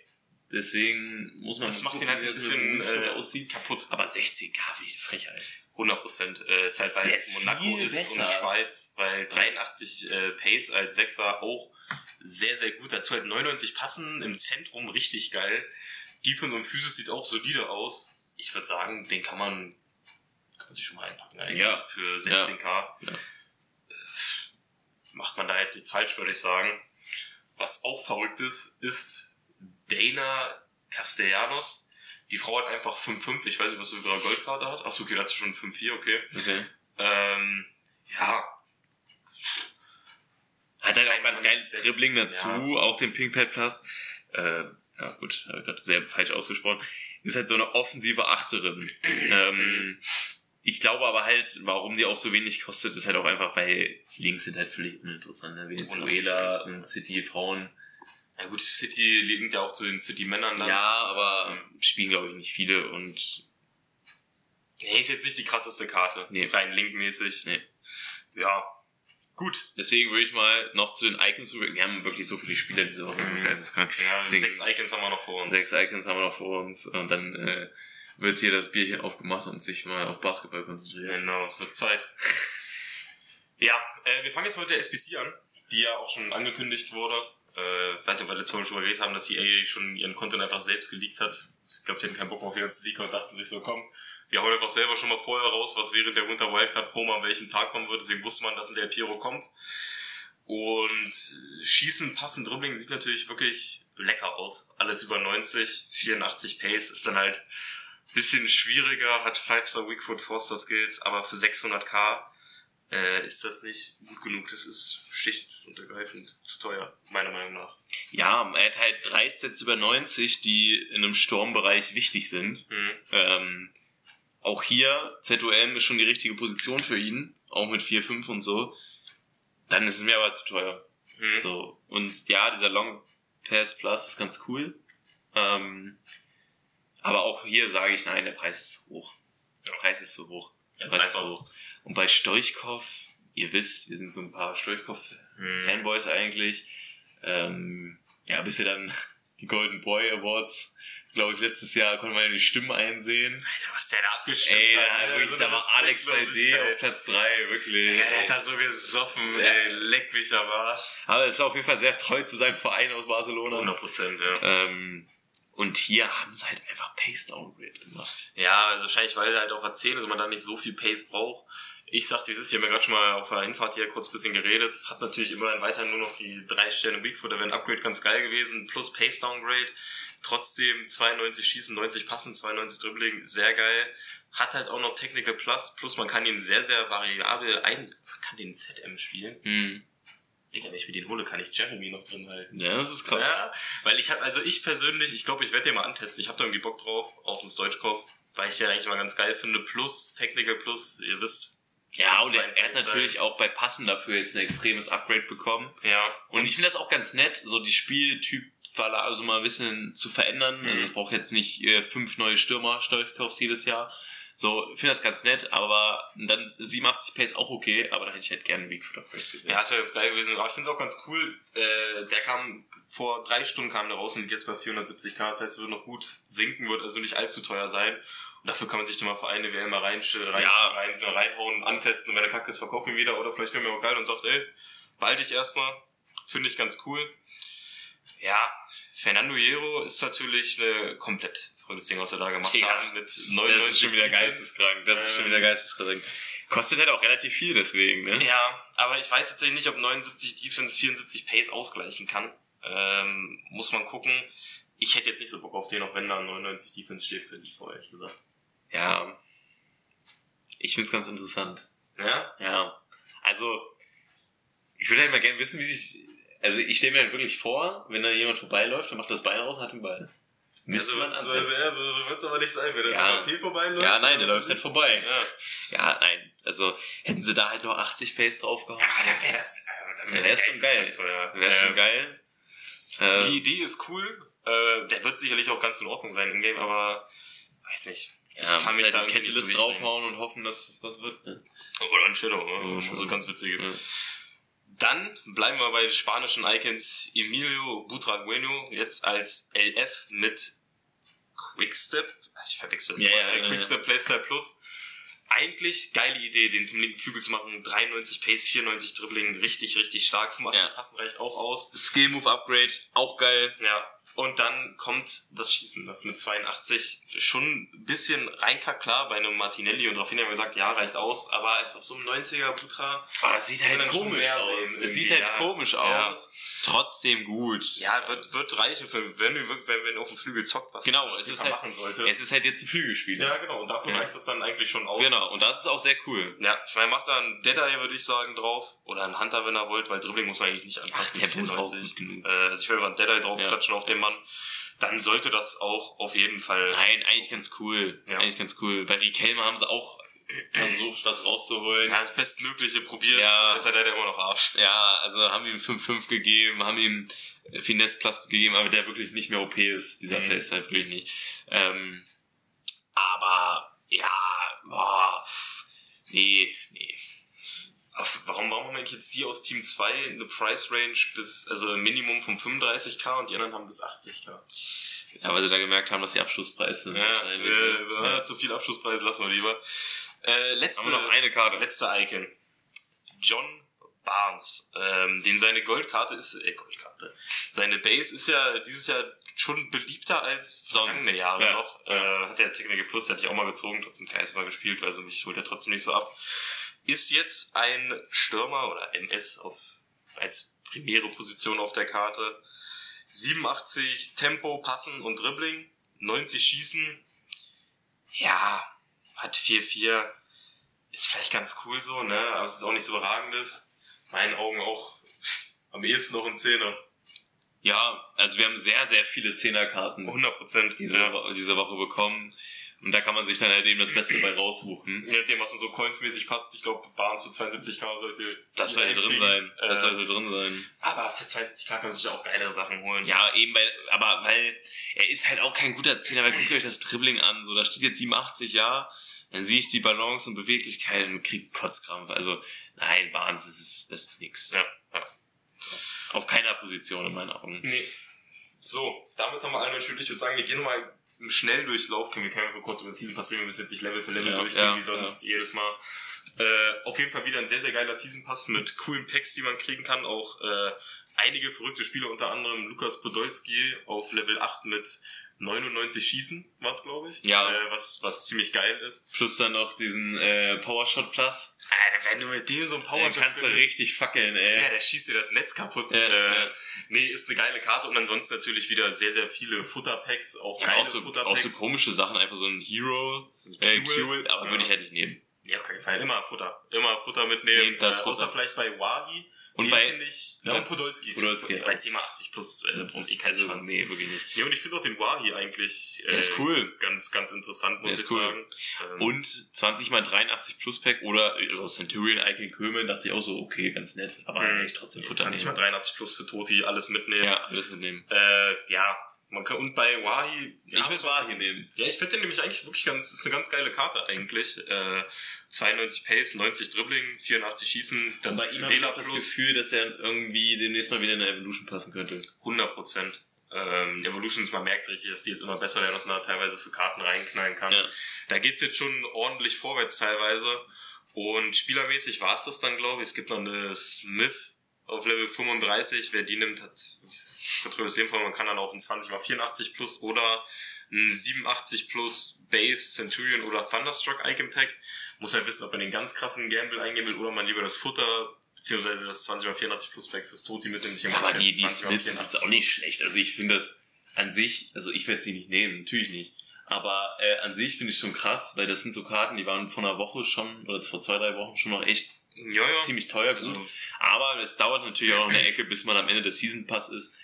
[SPEAKER 2] Deswegen muss man
[SPEAKER 1] Das macht
[SPEAKER 2] gucken,
[SPEAKER 1] halt so ein bisschen äh,
[SPEAKER 2] aussieht.
[SPEAKER 1] kaputt.
[SPEAKER 2] Aber 16k, wie Frechheit.
[SPEAKER 1] 100 Prozent. Äh, ist halt, weil
[SPEAKER 2] Der
[SPEAKER 1] es Monaco ist
[SPEAKER 2] besser.
[SPEAKER 1] und Schweiz, weil 83 äh, Pace als Sechser auch sehr, sehr gut. Dazu halt 99 passen, im Zentrum richtig geil. Defense und Physis sieht auch solide aus. Ich würde sagen, den kann man, kann man sich schon mal einpacken eigentlich.
[SPEAKER 2] Ja.
[SPEAKER 1] Für 16k.
[SPEAKER 2] Ja.
[SPEAKER 1] Äh, Macht man da jetzt nichts falsch, würde ich sagen. Was auch verrückt ist, ist Dana Castellanos. Die Frau hat einfach 5-5. Ich weiß nicht, was sie für eine Goldkarte hat. Achso, okay, da hat sie schon 5-4, okay.
[SPEAKER 2] Okay.
[SPEAKER 1] Ähm, ja,
[SPEAKER 2] Hat halt ganz
[SPEAKER 1] Von
[SPEAKER 2] geiles Dribbling dazu,
[SPEAKER 1] ja.
[SPEAKER 2] auch den Pink Pad Plus. Äh, ja gut, habe ich gerade sehr falsch ausgesprochen. Ist halt so eine offensive Achterin. ähm, ich glaube aber halt, warum die auch so wenig kostet, ist halt auch einfach, weil die Links sind halt völlig uninteressant. Ne? Venezuela
[SPEAKER 1] 100%,
[SPEAKER 2] und City Frauen.
[SPEAKER 1] Na gut, City liegt ja auch zu den City-Männern dann.
[SPEAKER 2] Ja, aber spielen glaube ich nicht viele und
[SPEAKER 1] Nee, ist jetzt nicht die krasseste Karte.
[SPEAKER 2] Nee.
[SPEAKER 1] Rein linkmäßig.
[SPEAKER 2] Nee.
[SPEAKER 1] Ja. Gut.
[SPEAKER 2] Deswegen würde ich mal noch zu den Icons rüber. Wir haben wirklich so viele Spieler diese Woche, das ist geisteskrank.
[SPEAKER 1] Ja,
[SPEAKER 2] Deswegen-
[SPEAKER 1] sechs Icons haben wir noch vor uns.
[SPEAKER 2] Sechs Icons haben wir noch vor uns und dann äh, wird hier das Bierchen aufgemacht und sich mal auf Basketball konzentriert.
[SPEAKER 1] Genau, es wird Zeit. Ja, äh, wir fangen jetzt mal mit der SBC an, die ja auch schon angekündigt wurde. Äh, ich weiß nicht, ob wir letzte Woche schon geredet haben, dass EA schon ihren Content einfach selbst geleakt hat. Ich glaube, die hatten keinen Bock mehr auf die ganzen Leaker und dachten sich so, komm, wir hauen einfach selber schon mal vorher raus, was während der Winter Wildcard Promo an welchem Tag kommen wird. Deswegen wusste man, dass in der Piro kommt. Und Schießen, Passen, Dribbling sieht natürlich wirklich lecker aus. Alles über 90, 84 Pace ist dann halt bisschen schwieriger, hat 5-Star Wickfoot Forster Skills, aber für 600k äh, ist das nicht gut genug. Das ist schlicht und ergreifend zu teuer, meiner Meinung nach.
[SPEAKER 2] Ja, er hat halt drei Sets über 90, die in einem Sturmbereich wichtig sind.
[SPEAKER 1] Mhm.
[SPEAKER 2] Ähm, auch hier, ZOM ist schon die richtige Position für ihn, auch mit 4-5 und so. Dann ist es mir aber zu teuer.
[SPEAKER 1] Mhm.
[SPEAKER 2] So. Und ja, dieser Long Pass Plus ist ganz cool. Ähm, aber auch hier sage ich, nein, der Preis ist zu hoch. Der Preis ist zu hoch. Der Preis ist zu hoch. Und bei Stoichkov, ihr wisst, wir sind so ein paar Stoichkov-Fanboys eigentlich. Ähm, ja, bis ihr dann die Golden Boy Awards, glaube ich, letztes Jahr konnte man ja die Stimmen einsehen.
[SPEAKER 1] Alter, was der da abgestimmt
[SPEAKER 2] Ey,
[SPEAKER 1] hat.
[SPEAKER 2] da,
[SPEAKER 1] Alter,
[SPEAKER 2] wirklich,
[SPEAKER 1] so
[SPEAKER 2] da war Alex bei D auf Platz 3, wirklich.
[SPEAKER 1] Ja, der hat da so gesoffen, ey, leck mich am Arsch.
[SPEAKER 2] Aber er ist auf jeden Fall sehr treu zu seinem Verein aus Barcelona.
[SPEAKER 1] 100 Prozent, ja.
[SPEAKER 2] Ähm, und hier haben sie halt einfach Pace Downgrade gemacht.
[SPEAKER 1] Ja, also wahrscheinlich, weil er halt auf der 10 ist und man da nicht so viel Pace braucht. Ich sagte, wie es ist, ich habe mir gerade schon mal auf der Hinfahrt hier kurz ein bisschen geredet. Hat natürlich immerhin weiter nur noch die drei Sterne Bigfoot, da wäre ein Upgrade ganz geil gewesen, plus Pace Downgrade. Trotzdem 92 Schießen, 90 Passen, 92 Dribbling, sehr geil. Hat halt auch noch Technical Plus, plus man kann ihn sehr, sehr variabel einsetzen. Man kann den ZM spielen.
[SPEAKER 2] Hm.
[SPEAKER 1] Digga, wenn ich mir den hole, kann ich Jeremy noch drin halten.
[SPEAKER 2] Ja, das ist krass.
[SPEAKER 1] Ja, weil ich habe, also ich persönlich, ich glaube, ich werde den mal antesten. Ich habe da irgendwie Bock drauf, auf das Deutschkauf, weil ich den eigentlich mal ganz geil finde. Plus, Technical Plus, ihr wisst.
[SPEAKER 2] Ja, und er, er hat natürlich auch bei Passen dafür jetzt ein extremes Upgrade bekommen.
[SPEAKER 1] Ja.
[SPEAKER 2] Und ich finde das auch ganz nett, so die Spieltyp also mal ein bisschen zu verändern. Also es braucht jetzt nicht äh, fünf neue Stürmer, Steuerkaufs jedes Jahr. So, ich finde das ganz nett, aber dann 87 Pace auch okay, aber dann hätte ich halt gerne einen Bigfoot Upgrade gesehen.
[SPEAKER 1] Ja, das wäre jetzt geil gewesen. Aber ich finde es auch ganz cool. Äh, der kam vor drei Stunden kam der raus und liegt jetzt bei 470k. Das heißt, es wird noch gut sinken, wird also nicht allzu teuer sein. Dafür kann man sich dann mal für eine WM mal rein, rein,
[SPEAKER 2] Ja.
[SPEAKER 1] rein, reinhauen, antesten. Und wenn der Kacke ist, verkaufen ihn wieder. Oder vielleicht wäre mir auch geil und sagt, ey, behalte ich erstmal. Finde ich ganz cool. Ja, Fernando Hierro ist natürlich eine komplett verrücktes Ding, was er da gemacht
[SPEAKER 2] Ja.
[SPEAKER 1] hat. Mit 99
[SPEAKER 2] Das ist schon wieder geisteskrank. Das ist schon
[SPEAKER 1] Ähm,
[SPEAKER 2] wieder geisteskrank. Kostet halt auch relativ viel deswegen, ne?
[SPEAKER 1] Ja, aber ich weiß tatsächlich nicht, ob 79 Defense 74 Pace ausgleichen kann. Ähm, muss man gucken. Ich hätte jetzt nicht so Bock auf den, auch wenn da 99 Defense steht für die, ehrlich gesagt.
[SPEAKER 2] Ja. Ich find's ganz interessant.
[SPEAKER 1] Ja?
[SPEAKER 2] Ja. Also, ich würde halt mal gerne wissen, wie sich. Also, ich stelle mir halt wirklich vor, wenn da jemand vorbeiläuft und macht das Bein raus und hat den Ball. Müsste man
[SPEAKER 1] so,
[SPEAKER 2] antesten.
[SPEAKER 1] ja, so, so wird's aber nicht sein, wenn der
[SPEAKER 2] Ja.
[SPEAKER 1] Vorbeiläuft.
[SPEAKER 2] Ja, nein, der
[SPEAKER 1] dann
[SPEAKER 2] läuft halt vorbei.
[SPEAKER 1] es- Ja.
[SPEAKER 2] Ja, nein. Also, hätten sie da halt noch 80 Pace draufgehauen.
[SPEAKER 1] Ja, dann wäre das, dann
[SPEAKER 2] Ja, der ist schon geil. Wäre schon
[SPEAKER 1] Ähm,
[SPEAKER 2] geil.
[SPEAKER 1] Die Idee ist cool. Äh, der wird sicherlich auch ganz in Ordnung sein im Game, aber weiß nicht.
[SPEAKER 2] Ja, muss halt
[SPEAKER 1] irgendwie
[SPEAKER 2] einen
[SPEAKER 1] nicht
[SPEAKER 2] Catalyst draufhauen und hoffen, dass es was wird. Ne?
[SPEAKER 1] Oder ein Shadow, ne?
[SPEAKER 2] Ja,
[SPEAKER 1] schon so ganz witziges.
[SPEAKER 2] Ja.
[SPEAKER 1] Dann bleiben wir bei den spanischen Icons Emilio Butragueño, jetzt als LF mit Quickstep. Ich verwechsel das
[SPEAKER 2] Ja,
[SPEAKER 1] mal.
[SPEAKER 2] ja, ja,
[SPEAKER 1] Quickstep Playstyle Plus. Eigentlich geile Idee, den zum linken Flügel zu machen. 93 Pace, 94 Dribbling, richtig, richtig stark. 85
[SPEAKER 2] Ja.
[SPEAKER 1] passen reicht auch aus.
[SPEAKER 2] Skill Move Upgrade, auch geil.
[SPEAKER 1] Ja. Und dann kommt das Schießen, das mit 82 schon ein bisschen reinkackt, klar, bei einem Martinelli und Rafinha haben wir gesagt, ja, reicht aus, aber jetzt auf so einem 90er Butra,
[SPEAKER 2] Aber das sieht halt komisch aus. Es sieht halt
[SPEAKER 1] ja.
[SPEAKER 2] komisch
[SPEAKER 1] Ja.
[SPEAKER 2] aus. Trotzdem gut.
[SPEAKER 1] ja, wird, wird reichen für, wenn, wir- wenn, wenn auf dem Flügel zockt, was
[SPEAKER 2] Genau, es ist halt,
[SPEAKER 1] machen sollte.
[SPEAKER 2] es ist halt jetzt ein Flügelspieler.
[SPEAKER 1] ja, genau, und dafür
[SPEAKER 2] Ja.
[SPEAKER 1] reicht es dann eigentlich schon aus.
[SPEAKER 2] Genau, und das ist auch sehr cool.
[SPEAKER 1] Ja, ich meine, macht da einen Deadeye, würde ich sagen, drauf. Oder einen Hunter, wenn er wollt, weil Dribbling muss man eigentlich nicht anfassen.
[SPEAKER 2] Ach, der wird auch
[SPEAKER 1] 95.
[SPEAKER 2] gut genug.
[SPEAKER 1] Äh, also ich will mal einen Deadeye draufklatschen auf den Mann. Dann sollte das auch auf jeden Fall...
[SPEAKER 2] Nein, eigentlich ganz cool.
[SPEAKER 1] Ja.
[SPEAKER 2] Eigentlich ganz cool. Bei Riquelme haben sie auch versucht, was rauszuholen.
[SPEAKER 1] Ja, das Bestmögliche probiert.
[SPEAKER 2] Ja.
[SPEAKER 1] Ist halt leider immer noch Arsch.
[SPEAKER 2] Ja, also haben ihm 5-5 gegeben, haben ihm Finesse Plus gegeben, aber der wirklich nicht mehr OP ist, dieser
[SPEAKER 1] Mhm.
[SPEAKER 2] Playstyle wirklich nicht. Ähm, aber ja, boah, pff, nee, nee.
[SPEAKER 1] Warum, warum haben eigentlich jetzt die aus Team 2 eine Price Range bis, also ein Minimum von 35k und die anderen haben bis 80k?
[SPEAKER 2] Ja, weil sie da gemerkt haben, dass die Abschlusspreise sind.
[SPEAKER 1] Ja,
[SPEAKER 2] wahrscheinlich.
[SPEAKER 1] äh, so,
[SPEAKER 2] ja.
[SPEAKER 1] zu viel Abschlusspreis lassen wir lieber. Äh, letzte,
[SPEAKER 2] Haben wir noch eine Karte?
[SPEAKER 1] letzte Icon. John Barnes. Ähm, den seine Goldkarte ist, äh, Goldkarte. Seine Base ist ja dieses Jahr schon beliebter als vergangene Jahre
[SPEAKER 2] Ja.
[SPEAKER 1] noch. Äh, hat der Technical Plus, der hatte ich auch mal gezogen, trotzdem KS war gespielt, also mich holt er trotzdem nicht so ab. Ist jetzt ein Stürmer oder MS auf, als primäre Position auf der Karte. 87 Tempo, Passen und Dribbling, 90 Schießen. Ja, hat 4-4. Ist vielleicht ganz cool so, ne? Aber es ist auch nicht so überragendes. Meinen Augen auch am ehesten noch ein Zehner.
[SPEAKER 2] Ja, also wir haben sehr, sehr viele Zehnerkarten
[SPEAKER 1] 100 Prozent.
[SPEAKER 2] diese, Wo- diese Woche bekommen. Und da kann man sich dann halt eben das Beste bei raussuchen.
[SPEAKER 1] Je nachdem, was uns so coinsmäßig passt. Ich glaube, Barnes für 72k sollte
[SPEAKER 2] Das sollte drin sein. Das
[SPEAKER 1] Äh,
[SPEAKER 2] sollte drin sein.
[SPEAKER 1] aber für 72k kann man sich auch geilere Sachen holen.
[SPEAKER 2] Ja, eben weil, aber weil er ist halt auch kein guter Zehner, weil guckt euch das Dribbling an, so, da steht jetzt 87, ja, dann sehe ich die Balance und Beweglichkeit und krieg Kotzkrampf. Also, nein, Barnes, das ist, das ist nix.
[SPEAKER 1] Ja, ja.
[SPEAKER 2] Auf keiner Position in meinen Augen.
[SPEAKER 1] Nee. So, damit haben wir alle natürlich. Ich würde sagen, wir gehen nochmal im Schnelldurchlauf. Können wir können wir kurz über das Season Pass reden. Wir müssen jetzt nicht Level für Level
[SPEAKER 2] Ja,
[SPEAKER 1] durchgehen,
[SPEAKER 2] ja,
[SPEAKER 1] wie sonst jedes Mal. Äh, auf jeden Fall wieder ein sehr, sehr geiler Season Pass mit coolen Packs, die man kriegen kann. Auch äh, einige verrückte Spieler, unter anderem Lukas Podolski auf Level 8 mit 99 Schießen, was glaube ich.
[SPEAKER 2] Ja.
[SPEAKER 1] Äh, was, was ziemlich geil ist.
[SPEAKER 2] Plus dann noch diesen äh, Powershot Plus.
[SPEAKER 1] Alter, wenn du mit dem so ein Power
[SPEAKER 2] kannst du richtig fackeln, ey.
[SPEAKER 1] Ja, der schießt dir das Netz kaputt.
[SPEAKER 2] Ja,
[SPEAKER 1] äh,
[SPEAKER 2] ja.
[SPEAKER 1] Nee, ist eine geile Karte und ansonsten natürlich wieder sehr, sehr viele Futterpacks, auch
[SPEAKER 2] Ja,
[SPEAKER 1] geile
[SPEAKER 2] auch, so, auch
[SPEAKER 1] Futterpacks.
[SPEAKER 2] so komische Sachen, einfach so ein Hero, äh.
[SPEAKER 1] Cure,
[SPEAKER 2] aber würde ich halt nicht nehmen.
[SPEAKER 1] Ja, auf keinen Fall. Immer Futter. Immer Futter mitnehmen.
[SPEAKER 2] Das
[SPEAKER 1] äh, außer
[SPEAKER 2] Futter.
[SPEAKER 1] vielleicht bei Wahi.
[SPEAKER 2] Und
[SPEAKER 1] Den
[SPEAKER 2] bei-
[SPEAKER 1] ich,
[SPEAKER 2] Ja.
[SPEAKER 1] und Podolski.
[SPEAKER 2] Podolski,
[SPEAKER 1] Bei
[SPEAKER 2] ja.
[SPEAKER 1] Thema 80 plus, äh, braucht eh keinen
[SPEAKER 2] also,
[SPEAKER 1] Schwanz.
[SPEAKER 2] nee, wirklich nicht.
[SPEAKER 1] Ja, und ich finde auch den Wahi eigentlich, äh,
[SPEAKER 2] Der ist cool.
[SPEAKER 1] Ganz, ganz interessant, muss ich
[SPEAKER 2] cool.
[SPEAKER 1] sagen. Ähm,
[SPEAKER 2] Und 20 mal 83 Plus Pack oder also Centurion Icon Kömen dachte ich auch so, okay, ganz nett, aber
[SPEAKER 1] Mhm.
[SPEAKER 2] echt trotzdem Futter
[SPEAKER 1] 20 mal
[SPEAKER 2] nehmen.
[SPEAKER 1] 83 plus für Toti, alles mitnehmen.
[SPEAKER 2] Ja, alles mitnehmen.
[SPEAKER 1] Äh, ja. Man kann, und bei Wahi, ja,
[SPEAKER 2] ich will Wahi nehmen.
[SPEAKER 1] Ja, ich finde den nämlich eigentlich wirklich ganz, ist eine ganz geile Karte eigentlich. Äh, 92 Pace, 90 Dribbling, 84 Schießen,
[SPEAKER 2] Und
[SPEAKER 1] dann
[SPEAKER 2] bei ihm habe ich auch das Gefühl, dass er irgendwie demnächst mal wieder in der Evolution passen könnte.
[SPEAKER 1] 100 Prozent. Ähm, Evolutions, man merkt richtig, dass die jetzt immer besser werden, was man da teilweise für Karten reinknallen kann.
[SPEAKER 2] Ja.
[SPEAKER 1] Da geht's jetzt schon ordentlich vorwärts teilweise. Und spielermäßig war's das dann, glaube ich. Es gibt noch eine Smith auf Level 35. Wer die nimmt, hat vertröstes Leben Man kann dann auch ein 20 x 84 plus oder ein 87 plus Base, Centurion oder Thunderstruck Icon Pack. Muss halt wissen, ob man den ganz krassen Gamble eingehen will oder man lieber das Futter beziehungsweise das 20 x 84 plus Pack fürs Toti mitnimmt.
[SPEAKER 2] Ja, aber die, die
[SPEAKER 1] 20 x
[SPEAKER 2] Smith ist
[SPEAKER 1] 84
[SPEAKER 2] jetzt auch nicht schlecht. Also ich finde das an sich, also ich werde sie nicht nehmen, natürlich nicht. Aber äh, an sich finde ich schon krass, weil das sind so Karten, die waren vor einer Woche schon, oder vor zwei, drei Wochen schon noch echt
[SPEAKER 1] Ja, ja.
[SPEAKER 2] ziemlich teuer gut.
[SPEAKER 1] Also-
[SPEAKER 2] Aber es dauert natürlich auch noch eine Ecke, bis man am Ende des Season Pass ist.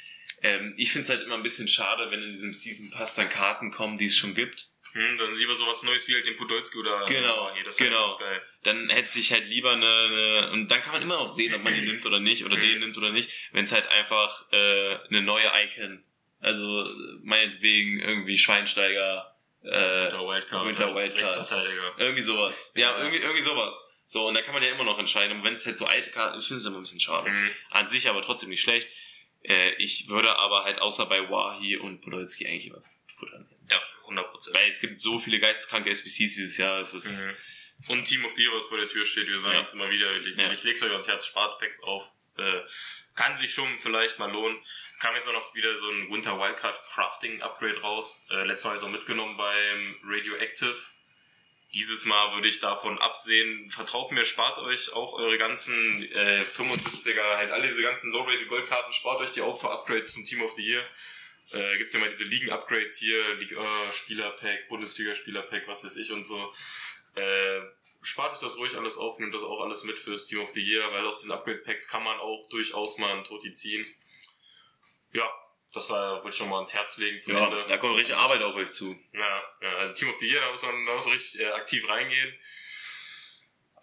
[SPEAKER 2] Ähm, ich finde es halt immer ein bisschen schade, wenn in diesem Season Pass dann Karten kommen, die es schon gibt.
[SPEAKER 1] Hm, dann lieber sowas Neues wie halt den Podolski oder
[SPEAKER 2] Genau,
[SPEAKER 1] nee, das ist
[SPEAKER 2] genau.
[SPEAKER 1] Halt ganz geil.
[SPEAKER 2] Dann hätte sich halt lieber eine, eine und dann kann man immer noch sehen, ob man die nimmt oder nicht oder
[SPEAKER 1] Mhm.
[SPEAKER 2] den nimmt oder nicht, wenn es halt einfach äh, eine neue Icon, also äh, meinetwegen irgendwie Schweinsteiger, äh,
[SPEAKER 1] Winter Wildcard,
[SPEAKER 2] Winter Wildcard.
[SPEAKER 1] Rechtsverteidiger.
[SPEAKER 2] irgendwie sowas. Ja,
[SPEAKER 1] Ja.
[SPEAKER 2] irgendwie, irgendwie sowas. So, und da kann man ja immer noch entscheiden. Und wenn es halt so alte Karten, ich finde es immer ein bisschen schade.
[SPEAKER 1] Mhm.
[SPEAKER 2] An sich aber trotzdem nicht schlecht. Äh, ich würde aber halt außer bei Wahi und Podolski eigentlich immer Futter nehmen.
[SPEAKER 1] Ja, 100 Prozent.
[SPEAKER 2] Weil es gibt so viele geisteskranke SBCs dieses Jahr, es ist,
[SPEAKER 1] Mhm. Und Team of the Year, was vor der Tür steht, wir sagen
[SPEAKER 2] Ja.
[SPEAKER 1] es immer wieder, ich,
[SPEAKER 2] Ja.
[SPEAKER 1] ich leg's euch ans Herz, spart Packs auf. Äh, kann sich schon vielleicht mal lohnen. Kam jetzt auch noch wieder so ein Winter Wildcard Crafting Upgrade raus. Äh, letztes Mal auch mitgenommen beim Radioactive. Dieses Mal würde ich davon absehen. Vertraut mir, spart euch auch eure ganzen äh, 75er, halt alle diese ganzen Low-Rated Goldkarten, spart euch die auf für Upgrades zum Team of the Year. Äh, gibt's ja mal diese Ligen-Upgrades hier, Liga, Spielerpack, Bundesliga-Spielerpack, was weiß ich und so. Äh, spart euch das ruhig alles auf, nehmt das auch alles mit fürs Team of the Year, weil aus diesen Upgrade-Packs kann man auch durchaus mal einen Toti ziehen. Ja, das war, wollte ich noch mal ans Herz legen zum
[SPEAKER 2] ja,
[SPEAKER 1] Ende.
[SPEAKER 2] da kommt richtig Arbeit auf euch zu.
[SPEAKER 1] Ja, ja, also Team of the Year, da muss man, da muss man richtig äh, aktiv reingehen.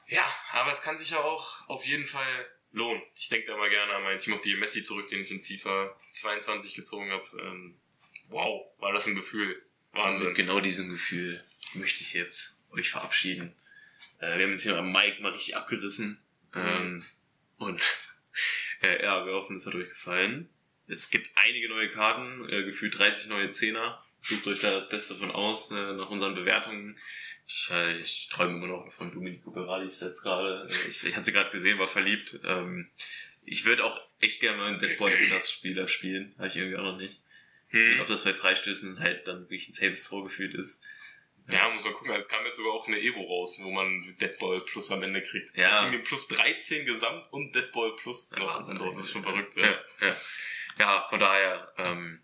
[SPEAKER 1] Ja, aber es kann sich ja auch auf jeden Fall lohnen. Ich denke da mal gerne an meinen Team of the Year Messi zurück, den ich in FIFA 22 gezogen habe. Ähm, wow, war das ein Gefühl. Wahnsinn.
[SPEAKER 2] mit genau diesem Gefühl möchte ich jetzt euch verabschieden. Äh, wir haben uns hier am Mike mal richtig abgerissen. Ähm, und äh, ja, wir hoffen, es hat euch gefallen. Es gibt einige neue Karten, äh, gefühlt 30 neue Zehner. Sucht euch da das Beste von aus, äh, nach unseren Bewertungen. Ich, äh, ich träume immer noch von Domenico Berardis Sets gerade. Äh, ich ich sie gerade gesehen, war verliebt. Ähm, ich würde auch echt gerne mal einen Dead Boy Plus Spieler spielen. Habe ich irgendwie auch noch nicht.
[SPEAKER 1] Hm.
[SPEAKER 2] Ob das bei Freistößen halt dann wirklich ein Saves Throw gefühlt ist.
[SPEAKER 1] Ja, muss man gucken. Es kam jetzt sogar auch eine Evo raus, wo man Deadball Plus am Ende kriegt.
[SPEAKER 2] Ja.
[SPEAKER 1] Kriegen plus 13 Gesamt und Deadball Plus.
[SPEAKER 2] Ja, Wahnsinn,
[SPEAKER 1] drauf. Das ist schon verrückt.
[SPEAKER 2] Ja, ja. ja von daher, ähm,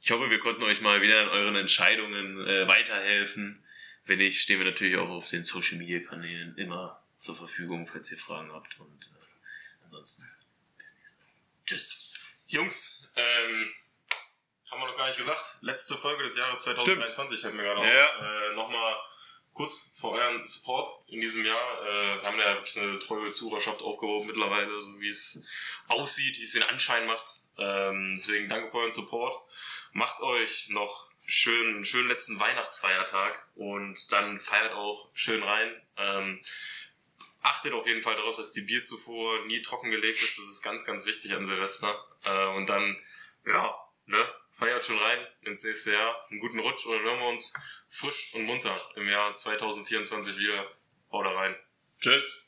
[SPEAKER 2] ich hoffe, wir konnten euch mal wieder in euren Entscheidungen äh, weiterhelfen. Wenn nicht, stehen wir natürlich auch auf den Social Media Kanälen immer zur Verfügung, falls ihr Fragen habt. Und äh, ansonsten, bis nächstes Mal. Tschüss.
[SPEAKER 1] Jungs, ähm, haben wir noch gar nicht gesagt. Letzte Folge des Jahres 2023 fällt mir gerade auf.
[SPEAKER 2] Ja.
[SPEAKER 1] Äh, Nochmal Kuss für euren Support in diesem Jahr. Äh, wir haben ja wirklich eine treue Zuhörerschaft aufgebaut mittlerweile, so wie es aussieht, wie es den Anschein macht. Ähm, deswegen danke für euren Support. Macht euch noch schön, einen schönen letzten Weihnachtsfeiertag und dann feiert auch schön rein. Ähm, achtet auf jeden Fall darauf, dass die Bierzufuhr nie trockengelegt ist. Das ist ganz, ganz wichtig an Silvester. Äh, und dann, ja, ne, feiert schon rein ins nächste Jahr. Einen guten Rutsch und dann hören wir uns frisch und munter im Jahr 2024 wieder. Haut rein. Tschüss.